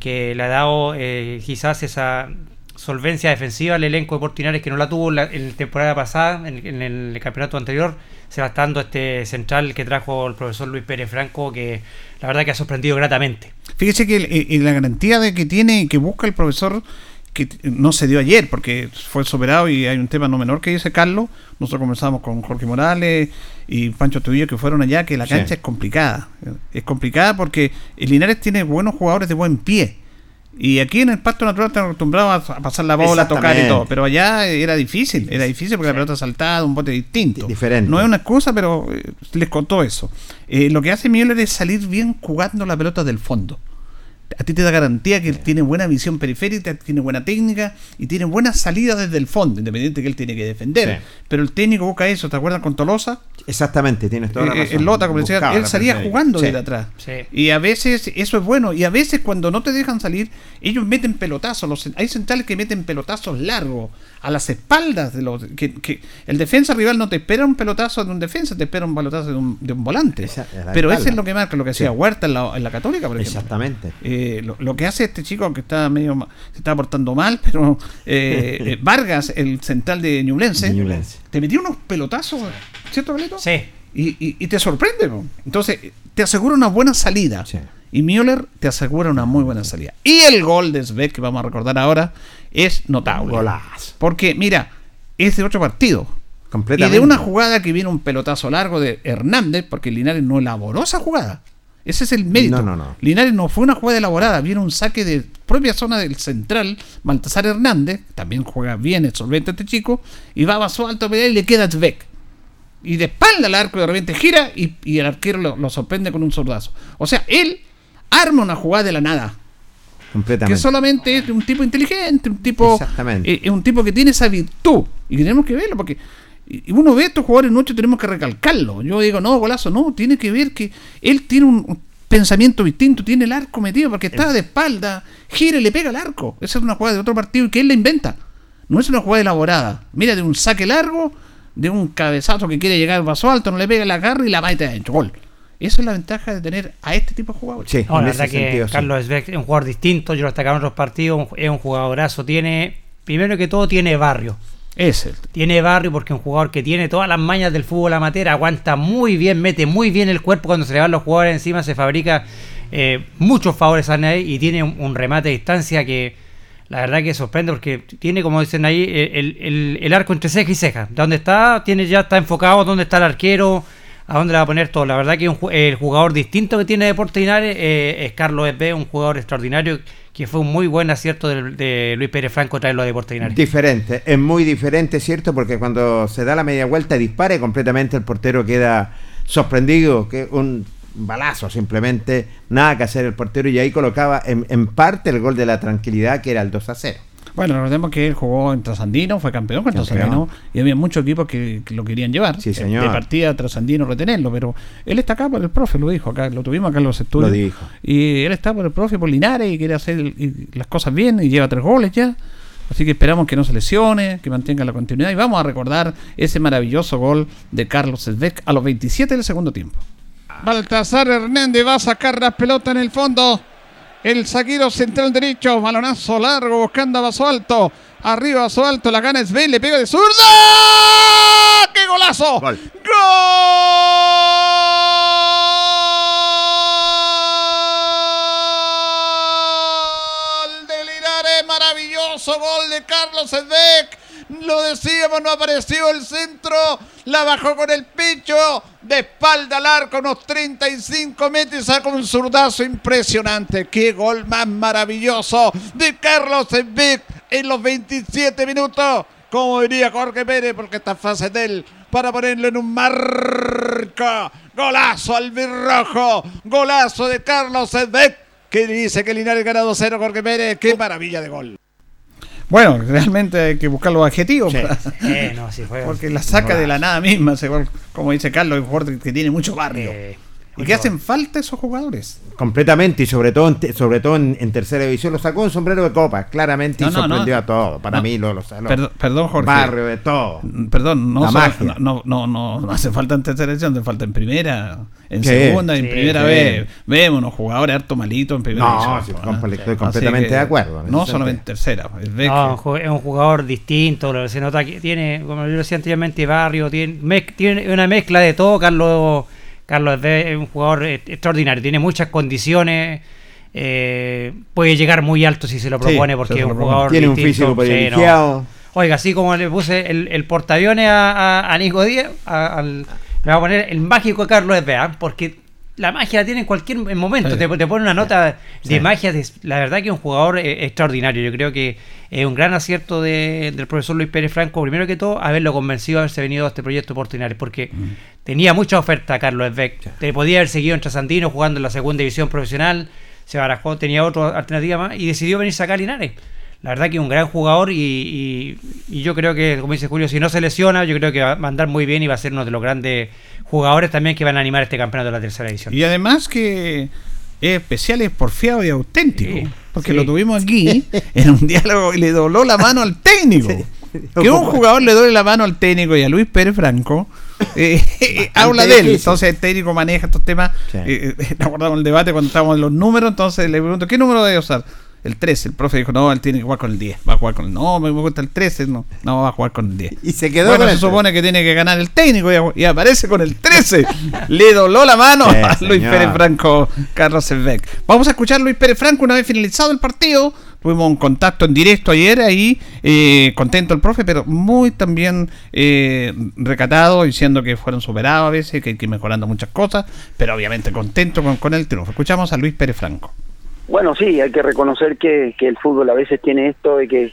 que le ha dado eh, quizás esa solvencia defensiva al elenco de Portinares que no la tuvo en la, temporada pasada, en, en el campeonato anterior, sebastando este central que trajo el profesor Luis Pérez Franco, que la verdad que ha sorprendido gratamente. Fíjese que y- y la garantía de que tiene, que busca el profesor, que no se dio ayer, porque fue superado y hay un tema no menor que dice Carlos. Nosotros conversamos con Jorge Morales y Pancho Tubillo que fueron allá, que la Sí. cancha es complicada. Es complicada porque el Linares tiene buenos jugadores de buen pie. Y aquí en el pasto natural están acostumbrados a, pasar la bola, a tocar y todo. Pero allá era difícil, era difícil porque la pelota saltada, un bote distinto. Diferente. No es una excusa, pero eh, les contó eso. Eh, lo que hace Müller es salir bien jugando la pelota del fondo. A ti te da garantía que él tiene buena visión periférica, tiene buena técnica y tiene buena salida desde el fondo, independiente que él tiene que defender. Sí. Pero el técnico busca eso, ¿te acuerdas con Tolosa? Exactamente, tienes toda la Eh, eh, razón. el Lota, como decía, Buscaba él salía jugando Sí. desde atrás. Sí. Y a veces eso es bueno. Y a veces cuando no te dejan salir, ellos meten pelotazos. Los, hay centrales que meten pelotazos largos a las espaldas de los. Que, que el defensa rival no te espera un pelotazo de un defensa, te espera un pelotazo de un, de un volante. Esa- Pero eso es lo que marca, lo que hacía Sí. Huerta en la, en la Católica, por ejemplo. Exactamente. Eh, lo, lo que hace este chico que está medio ma- se está portando mal, pero eh, Vargas, el central de Ñublense, Ñublense. Te metió unos pelotazos, ¿cierto, Carlito? Sí, Y, y- y te sorprende. po. Entonces, te asegura una buena salida. Sí. Y Müller te asegura una muy buena salida. Y el gol de Svek, que vamos a recordar ahora, es notable. Golazo. Porque, mira, es de otro partido. Y Completamente. de una jugada que viene un pelotazo largo de Hernández, porque Linares no elaboró esa jugada. Ese es el mérito. No, no, no. Linares no fue una jugada elaborada, viene un saque de propia zona del central, Baltasar Hernández, también juega bien, es solvente este chico, y va a su alto a y le queda Tvek. Y de espalda al arco de repente gira y, y el arquero lo, lo sorprende con un sordazo. O sea, él arma una jugada de la nada. Completamente. que solamente es un tipo inteligente, un tipo, Exactamente. eh, es un tipo que tiene esa virtud y tenemos que verlo porque y uno ve a estos jugadores nuestros tenemos que recalcarlo. Yo digo, no, golazo, no, tiene que ver que él tiene un, pensamiento distinto, tiene el arco metido porque está de espalda, gira y le pega al arco. Esa es una jugada de otro partido y que él la inventa. No es una jugada elaborada. Mira, de un saque largo, de un cabezazo que quiere llegar al vaso alto, no le pega la agarra y la mete adentro. Gol. Esa es la ventaja de tener a este tipo de jugadores. Sí, No, en la ese verdad que sentido. Carlos Esbeck es un jugador distinto, yo lo destacaba en otros partidos, es un jugadorazo, tiene, primero que todo tiene barrio. Tiene barrio porque es un jugador que tiene todas las mañas del fútbol amateur, aguanta muy bien, mete muy bien el cuerpo cuando se le van los jugadores encima, se fabrica eh, muchos favores a nadie y tiene un, remate de distancia que la verdad que sorprende porque tiene, como dicen ahí, el, arco entre ceja y ceja. Donde está, tiene ya está enfocado, dónde está el arquero, a dónde le va a poner todo. La verdad que un el jugador distinto que tiene Deportes Linares eh, es Carlos Esbe, un jugador extraordinario que fue un muy buen acierto de, Luis Pérez Franco traerlo a Deportes. Diferente, es muy diferente, ¿cierto? Porque cuando se da la media vuelta y dispare completamente, el portero queda sorprendido, que un balazo simplemente, nada que hacer el portero y ahí colocaba en, en parte el gol de la tranquilidad que era el 2 a 0. Bueno, recordemos que él jugó en Trasandino, fue campeón con. Trasandino y había muchos equipos que, que lo querían llevar. Sí, eh, señor. De partida Trasandino retenerlo, pero él está acá por el profe, lo dijo acá, lo tuvimos acá en los estudios. Lo dijo. Y él está por el profe, por Linares y quiere hacer el- y las cosas bien y lleva tres goles ya. Así que esperamos que no se lesione, que mantenga la continuidad y vamos a recordar ese maravilloso gol de Carlos Svedek a los 27 del segundo tiempo. Baltasar Hernández va a sacar la pelota en el fondo. El zaguero central derecho, balonazo largo buscando a Vaso Alto. Arriba Vaso Alto, la gana es B, le pega de zurda. ¡Qué golazo! Gol. ¡Gol Maravilloso gol de Carlos Edbeck. Lo decíamos, no apareció el centro. La bajó con el pecho. De espalda al arco, unos 35 metros. y Saca un zurdazo impresionante. ¡Qué gol más maravilloso de Carlos Edbeck en los 27 minutos! Como diría Jorge Pérez, porque esta fase de él para ponerlo en un marco. Golazo al birrojo. Golazo de Carlos Edbeck. Que dice que Linares gana 2-0 Jorge Pérez. Qué maravilla de gol. Bueno, realmente hay que buscar los adjetivos. para- Eh, no, sí fue- porque la saca de la nada misma, como dice Carlos, que tiene mucho barrio. eh, y que hacen falta esos jugadores. Completamente, y sobre todo, en, sobre todo en, en tercera división, lo sacó un sombrero de copa, claramente, No, y no, sorprendió no. a todos. Para No. mí, lo, lo, lo- Perdón, perdón, Jorge. barrio de todo. Perdón, no, no, no, no, no hace falta en tercera división, hace falta en primera, en Sí, segunda, en primera sí. vez. Vemos unos jugadores harto malitos en primera No, división. sí, ¿no? comple- estoy completamente que de acuerdo. No solamente en tercera. es es un jugador distinto, lo- se nota que tiene, como yo decía anteriormente, barrio, tiene, tiene una mezcla de todo. Carlos Carlos es un jugador eh, extraordinario, tiene muchas condiciones, eh, puede llegar muy alto si se lo propone porque es un jugador Tiene un físico Sí, no. privilegiado. Oiga, así como le puse el, el portaaviones a, a- a Nico Díaz, a- al, le voy a poner el mágico de Carlos Esbea, porque la magia la tiene en cualquier momento. Sí. Te, te pone una nota de magia. de- la verdad que es un jugador eh, extraordinario. Yo creo que es un gran acierto de- del profesor Luis Pérez Franco, primero que todo, haberlo convencido de haberse venido a este proyecto oportunario, porque tenía mucha oferta Carlos Esbeck. Te podía haber seguido en Trasandino jugando en la segunda división profesional, se barajó, tenía otra alternativa más y decidió venirse acá a Linares. La verdad que es un gran jugador y, y- y yo creo que, como dice Julio, si no se lesiona, yo creo que va a andar muy bien y va a ser uno de los grandes jugadores también que van a animar este campeonato de la tercera división. Y además que es especial, es porfiado y auténtico. Sí, porque sí. lo tuvimos aquí en un diálogo y le dobló la mano al técnico. Que un jugador le doble la mano al técnico y a Luis Pérez Franco eh, habla de él. Entonces el técnico maneja estos temas. Eh, eh, ¿te acordamos del debate cuando estábamos en los números? Entonces le pregunto, ¿qué número debe usar? El 13. El profe dijo, no, él tiene que jugar con el 10. Va a jugar con el... No, me gusta el 13. No, no va a jugar con el 10. Y se quedó Bueno, con se el supone que tiene que ganar el técnico y, y aparece con el 13. Le dobló la mano Sí, a Luis señor. Pérez Franco, Carlos Selbeck. Vamos a escuchar a Luis Pérez Franco una vez finalizado el partido. Tuvimos un contacto en directo ayer ahí, eh, contento el profe, pero muy también eh, recatado, diciendo que fueron superados a veces, que hay que ir mejorando muchas cosas, pero obviamente contento con, con el triunfo. Escuchamos a Luis Pérez Franco. Bueno, sí, hay que reconocer que, que el fútbol a veces tiene esto de que,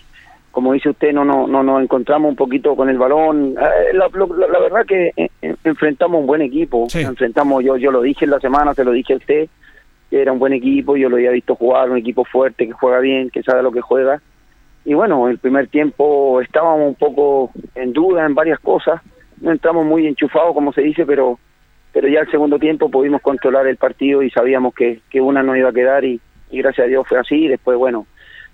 como dice usted, no no no nos encontramos un poquito con el balón. Eh, La, la- la verdad que eh, eh, enfrentamos un buen equipo. Sí. Enfrentamos, yo yo lo dije en la semana, se lo dije a usted. que era un buen equipo, yo lo había visto jugar, un equipo fuerte, que juega bien, que sabe lo que juega. Y bueno, el primer tiempo estábamos un poco en duda en varias cosas, no entramos muy enchufados, como se dice, pero pero ya el segundo tiempo pudimos controlar el partido y sabíamos que, que una no iba a quedar y, y gracias a Dios fue así. Y después, bueno,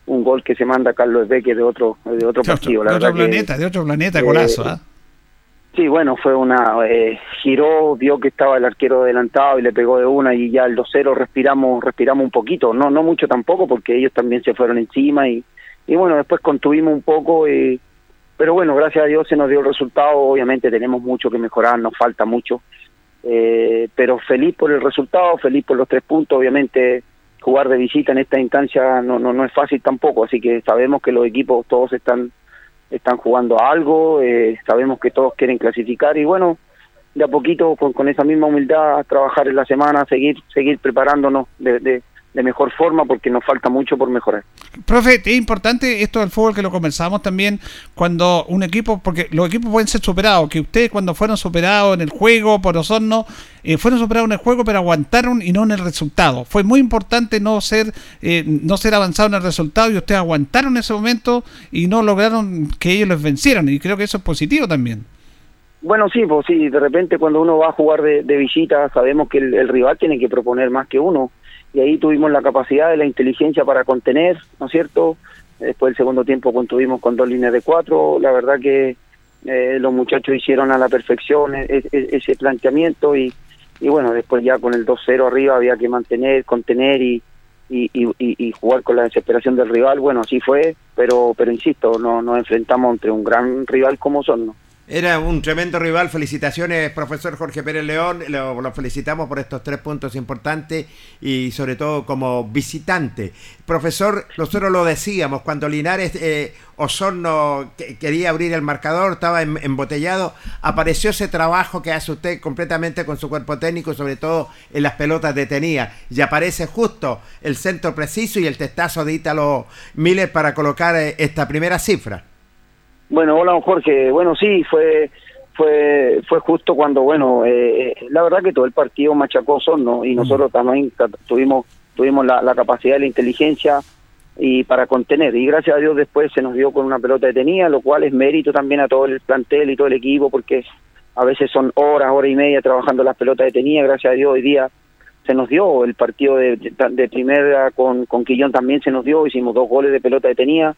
un gol que se manda Carlos Beque de otro de otro partido. de otro verdad que- planeta, de otro planeta, eh, golazo, ¿ah? Sí, bueno, fue una. Eh, giró, vio que estaba el arquero adelantado y le pegó de una y ya el 2-0 respiramos, respiramos un poquito. No, no mucho tampoco porque ellos también se fueron encima y, y bueno, después contuvimos un poco. eh, pero bueno, gracias a Dios se nos dio el resultado. Obviamente tenemos mucho que mejorar, nos falta mucho. Eh, pero feliz por el resultado, feliz por los tres puntos. Obviamente jugar de visita en esta instancia no, no, no es fácil tampoco, así que sabemos que los equipos todos están están jugando a algo, eh, sabemos que todos quieren clasificar y bueno, de a poquito con, con esa misma humildad trabajar en la semana, seguir seguir preparándonos de, de, de mejor forma porque nos falta mucho por mejorar. Profe, es importante esto del fútbol que lo conversamos también cuando un equipo, porque los equipos pueden ser superados, que ustedes cuando fueron superados en el juego por Osorno, eh, fueron superados en el juego pero aguantaron y no en el resultado. Fue muy importante no ser eh, no ser avanzado en el resultado y ustedes aguantaron ese momento y no lograron que ellos los vencieran y creo que eso es positivo también. Bueno, sí, pues sí, de repente cuando uno va a jugar de, de visita sabemos que el, el rival tiene que proponer más que uno y ahí tuvimos la capacidad de la inteligencia para contener, ¿no es cierto? Después del segundo tiempo contuvimos con dos líneas de cuatro, la verdad que eh, los muchachos hicieron a la perfección e- e- ese planteamiento y, y bueno, después ya con el 2-0 arriba había que mantener, contener y, y- y jugar con la desesperación del rival, bueno, así fue, pero pero insisto, no nos enfrentamos entre un gran rival como son, ¿no? Era un tremendo rival. Felicitaciones, profesor Jorge Pérez León. Lo, felicitamos por estos tres puntos importantes y sobre todo como visitante. Profesor, nosotros lo decíamos, cuando Linares eh, Osorno que- quería abrir el marcador, estaba em- embotellado, apareció ese trabajo que hace usted completamente con su cuerpo técnico, sobre todo en las pelotas detenidas. Y aparece justo el centro preciso y el testazo de Ítalo Miller para colocar eh, esta primera cifra. Bueno, hola don Jorge. Bueno, sí, fue fue fue justo cuando, bueno, eh, la verdad que todo el partido machacó ¿no? Y nosotros también ta- tuvimos tuvimos la, la capacidad y la inteligencia y para contener. Y gracias a Dios después se nos dio con una pelota detenida, lo cual es mérito también a todo el plantel y todo el equipo, porque a veces son horas, hora y media trabajando las pelotas detenidas. Gracias a Dios hoy día se nos dio el partido de, de, de primera con, con Quillón también se nos dio, hicimos dos goles de pelota detenida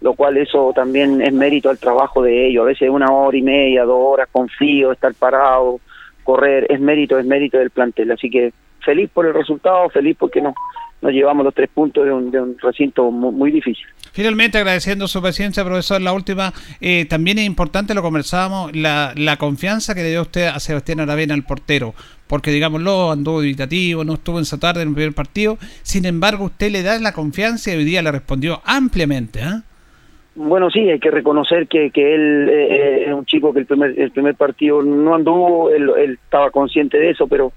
lo cual eso también es mérito al trabajo de ellos. A veces una hora y media, dos horas con frío, estar parado, correr, es mérito, es mérito del plantel. Así que feliz por el resultado, feliz porque nos, nos llevamos los tres puntos de un, de un recinto muy, muy difícil. Finalmente, agradeciendo su paciencia, profesor, la última, eh, también es importante, lo conversábamos, la, la confianza que le dio usted a Sebastián Aravena, el portero, porque digámoslo, anduvo dubitativo, no estuvo en esa tarde en el primer partido, sin embargo, usted le da la confianza y hoy día le respondió ampliamente, ¿ah? Bueno, sí, hay que reconocer que, que él eh, eh, es un chico que el primer, el primer partido no anduvo, él, él estaba consciente de eso, pero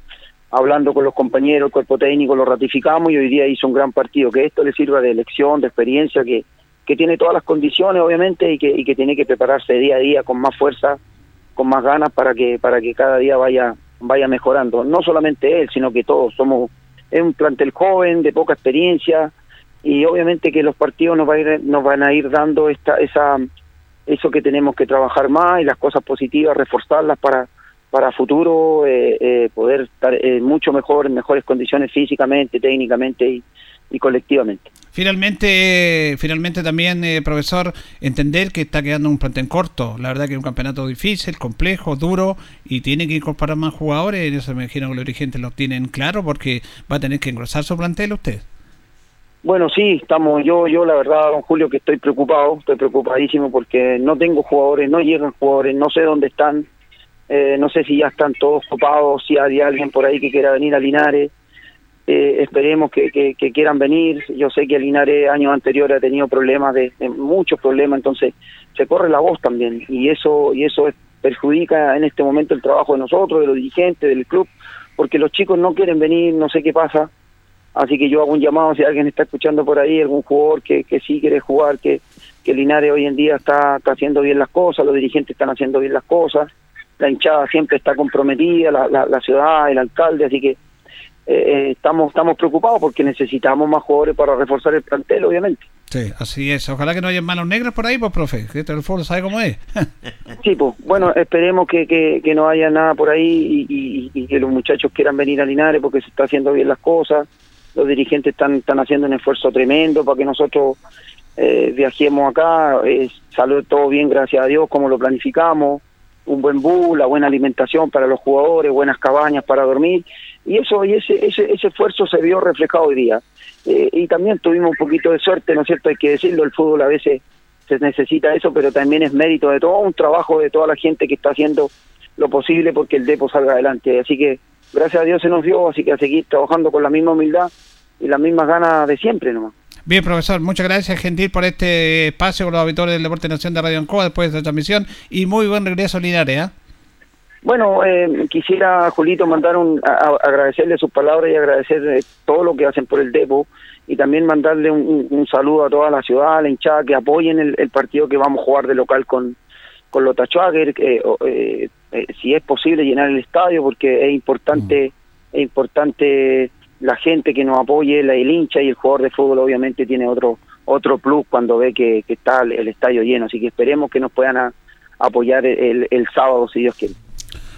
hablando con los compañeros, el cuerpo técnico, lo ratificamos y hoy día hizo un gran partido, que esto le sirva de lección, de experiencia, que, que tiene todas las condiciones, obviamente, y que, y que tiene que prepararse día a día con más fuerza, con más ganas para que, para que cada día vaya, vaya mejorando. No solamente él, sino que todos somos, es un plantel joven, de poca experiencia, y obviamente que los partidos nos, va a ir, nos van a ir dando esta, esa, eso que tenemos que trabajar más y las cosas positivas, reforzarlas para, para futuro, eh, eh, poder estar eh, mucho mejor, en mejores condiciones físicamente, técnicamente y, colectivamente. Finalmente, finalmente también, eh, profesor, entender que está quedando un plantel corto. La verdad que es un campeonato difícil, complejo, duro y tiene que incorporar más jugadores. En eso me imagino que los dirigentes lo tienen claro porque va a tener que engrosar su plantel usted. Bueno, sí, estamos, yo, yo la verdad, don Julio, que estoy preocupado, estoy preocupadísimo porque no tengo jugadores, no llegan jugadores, no sé dónde están, eh, no sé si ya están todos copados, si hay alguien por ahí que quiera venir a Linares, eh, esperemos que, quieran venir, yo sé que Linares años anteriores ha tenido problemas, de, de muchos problemas, entonces se corre la voz también. Y eso, y eso es- perjudica en este momento el trabajo de nosotros, de los dirigentes, del club, porque los chicos no quieren venir, no sé qué pasa, Así que yo hago un llamado si alguien está escuchando por ahí, algún jugador que, que sí quiere jugar, que, que Linares hoy en día está, está haciendo bien las cosas, los dirigentes están haciendo bien las cosas, la hinchada siempre está comprometida, la, la, la ciudad, el alcalde, así que eh, estamos estamos preocupados porque necesitamos más jugadores para reforzar el plantel, obviamente. Sí, así es. Ojalá que no haya manos negras por ahí, pues, profe. Que el fútbol sabe cómo es. Sí, pues bueno, esperemos que, que, que no haya nada por ahí y, y- y que los muchachos quieran venir a Linares porque se está haciendo bien las cosas. Los dirigentes están, están haciendo un esfuerzo tremendo para que nosotros eh, viajemos acá. Eh, salió todo bien, gracias a Dios, como lo planificamos. Un buen bus, la buena alimentación para los jugadores, buenas cabañas para dormir. Y eso y ese, ese, ese esfuerzo se vio reflejado hoy día. Eh, y también tuvimos un poquito de suerte, ¿no es cierto? Hay que decirlo, el fútbol a veces se necesita eso, pero también es mérito de todo un trabajo de toda la gente que está haciendo lo posible porque el Depo salga adelante. Así que gracias a Dios se nos dio, así que a seguir trabajando con la misma humildad y las mismas ganas de siempre nomás. Bien, profesor, muchas gracias, Gentil, por este espacio con los auditores del Deporte Nación de Radio Ancoa después de esta transmisión. Y muy buen regreso a Linares, ¿ah? Bueno, eh, quisiera, Julito, mandar un, a- a- agradecerle sus palabras y agradecer eh, todo lo que hacen por el Depo y también mandarle un, un- un saludo a toda la ciudad, a la hinchada, que apoyen el, el partido que vamos a jugar de local con, con los Tachuager, que, o- eh, eh, si es posible llenar el estadio, porque es importante, es importante la gente que nos apoye, la, el hincha y el jugador de fútbol obviamente tiene otro otro plus cuando ve que, que está el, el estadio lleno, así que esperemos que nos puedan a- apoyar el, el sábado, si Dios quiere.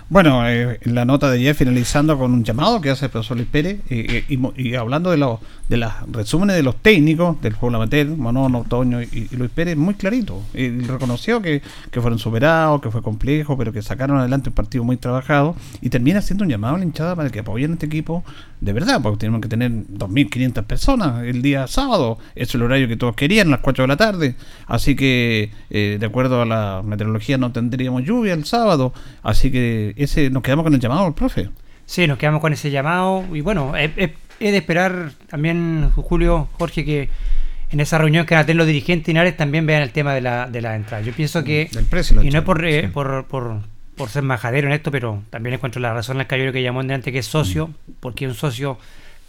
Bueno, eh, la nota de ayer finalizando con un llamado que hace el profesor Luis Pérez eh, y, hablando de los de los resúmenes de los técnicos del juego amateur, Monono, Toño y, Luis Pérez, muy clarito. Él reconoció que, que fueron superados, que fue complejo, pero que sacaron adelante un partido muy trabajado y termina haciendo un llamado a la hinchada para que apoyen este equipo de verdad, porque tenemos que tener 2.500 personas el día sábado, es el horario que todos querían, las 4 de la tarde, así que eh, de acuerdo a la meteorología no tendríamos lluvia el sábado, así que ese nos quedamos con el llamado del profe. Sí, nos quedamos con ese llamado y bueno, es- es de esperar también, Julio, Jorge, que en esa reunión que van a tener los dirigentes Linares también vean el tema de la, de la entrada. Yo pienso que, Del precio y no es por, eh, sí. por, por, por ser majadero en esto, pero también encuentro la razón al caballero que llamó en delante que es socio, porque un socio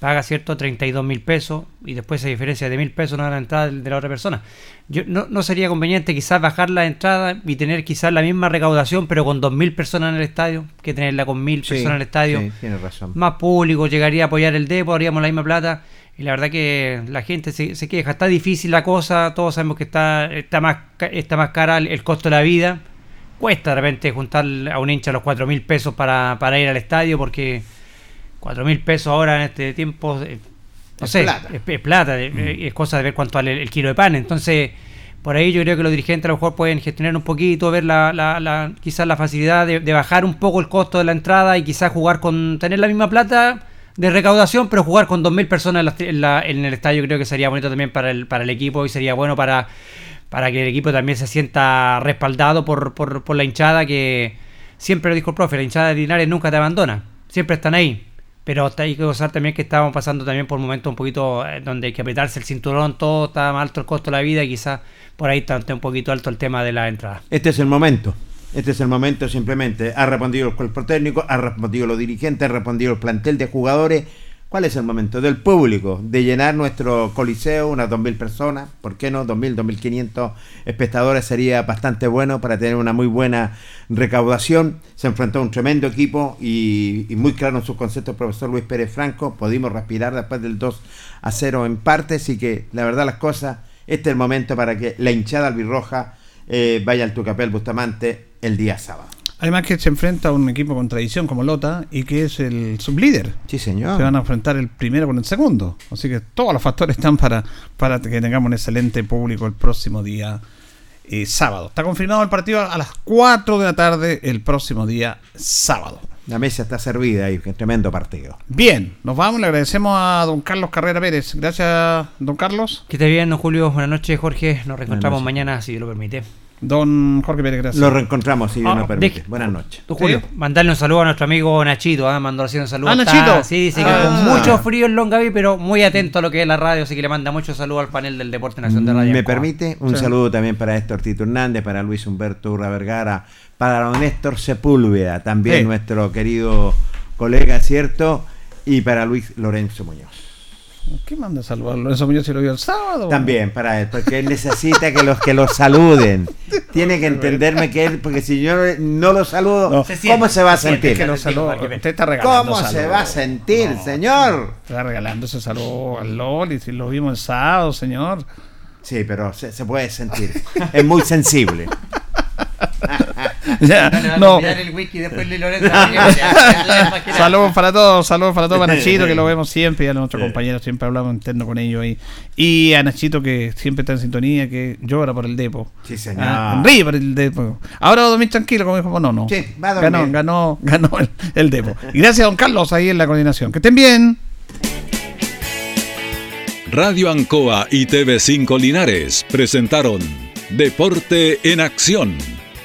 paga, ¿cierto?, 32 mil pesos y después esa diferencia de mil pesos no da la entrada de la otra persona. Yo, no, no sería conveniente quizás bajar la entrada y tener quizás la misma recaudación, pero con dos mil personas en el estadio, que tenerla con mil Sí, personas en el estadio sí, tienes razón. más público, llegaría a apoyar el Depo, haríamos la misma plata. Y la verdad que la gente se, se queja. Está difícil la cosa, todos sabemos que está, está, más, está más cara el, el costo de la vida. Cuesta de repente juntar a un hincha los cuatro mil pesos para, para ir al estadio porque cuatro mil pesos ahora en este tiempo, eh, no Es sé, plata. es, es plata, eh, es cosa de ver cuánto vale el, el kilo de pan. Entonces, por ahí yo creo que los dirigentes a lo mejor pueden gestionar un poquito, ver la, la, la- quizás la facilidad de, de bajar un poco el costo de la entrada y quizás jugar con, tener la misma plata de recaudación, pero jugar con 2.000 personas en, la- en la- en el estadio creo que sería bonito también para el, para el equipo y sería bueno para, para que el equipo también se sienta respaldado por, por, por la hinchada que siempre lo dijo el profe, la hinchada de Linares nunca te abandona, siempre están ahí. Pero hay que gozar también que estábamos pasando también por momentos un poquito eh, donde hay que apretarse el cinturón, todo está alto el costo de la vida y quizás por ahí está un poquito alto el tema de la entrada. Este es el momento. Este es el momento simplemente. Ha respondido el cuerpo técnico, ha respondido los dirigentes, ha respondido el plantel de jugadores. ¿Cuál es el momento? Del público, de llenar nuestro coliseo, unas 2.000 personas, ¿por qué no? 2.000, 2.500 espectadores sería bastante bueno para tener una muy buena recaudación. Se enfrentó a un tremendo equipo y, muy claro en sus conceptos profesor Luis Pérez Franco. Pudimos respirar después del 2 a 0 en parte, así que la verdad las cosas, este es el momento para que la hinchada albirroja eh, vaya al Tucapel Bustamante el día sábado. Además que se enfrenta a un equipo con tradición como Lota y que es el sublíder. Sí, señor. Se van a enfrentar el primero con el segundo. Así que todos los factores están para, para que tengamos un excelente público el próximo día eh, sábado. Está confirmado el partido a las 4 de la tarde el próximo día sábado. La mesa está servida y qué tremendo partido. Bien, nos vamos. Le agradecemos a don Carlos Carrera Pérez. Gracias, don Carlos. Que esté bien, don Julio. Buenas noches, Jorge. Nos reencontramos mañana, si Dios lo permite. Don Jorge Pérez, gracias. Lo reencontramos, si Dios Ah, nos permite. Buenas noches. Tú, Julio, mandarle un saludo a nuestro amigo Nachito, ¿ah? mandó haciendo un saludo. Ah, Está- Nachito. sí, dice que Ah. con mucho frío en Longaví, pero muy atento a lo que es la radio, así que le manda mucho saludo al panel del Deporte Nación de Radio. ¿Me permite? Un Sí. saludo también para Héctor Tito Hernández, para Luis Humberto Urra Vergara, para don Néstor Sepúlveda, también Sí. nuestro querido colega, ¿cierto? Y para Luis Lorenzo Muñoz. ¿Qué manda a saludarlo? Eso yo se lo vio el sábado. También, para él, porque él necesita que los que lo saluden. Tiene que entenderme que él, porque si yo no lo saludo, No. Se ¿cómo se va a se sentir? que lo saludo. Usted está regalando ¿Cómo se va a sentir, No. señor? Está regalando ese saludo al Loli, si lo vimos el sábado, señor. Sí, pero se, se puede sentir. Es muy sensible. Ya, No. Saludos para todos, saludos para todos, para Nachito, que lo vemos siempre, y a nuestros compañeros, siempre hablamos interno con ellos ahí. Y a Nachito, que siempre está en sintonía, que llora por el Depo. Sí, señor. Ah, ríe por el Depo. Ahora va a dormir tranquilo, como dijo, no, no. Sí, va a dormir. Ganó, ganó, ganó el, el Depo. Y gracias a don Carlos ahí en la coordinación. Que estén bien. Radio Ancoa y TV5 Linares presentaron Deporte en Acción.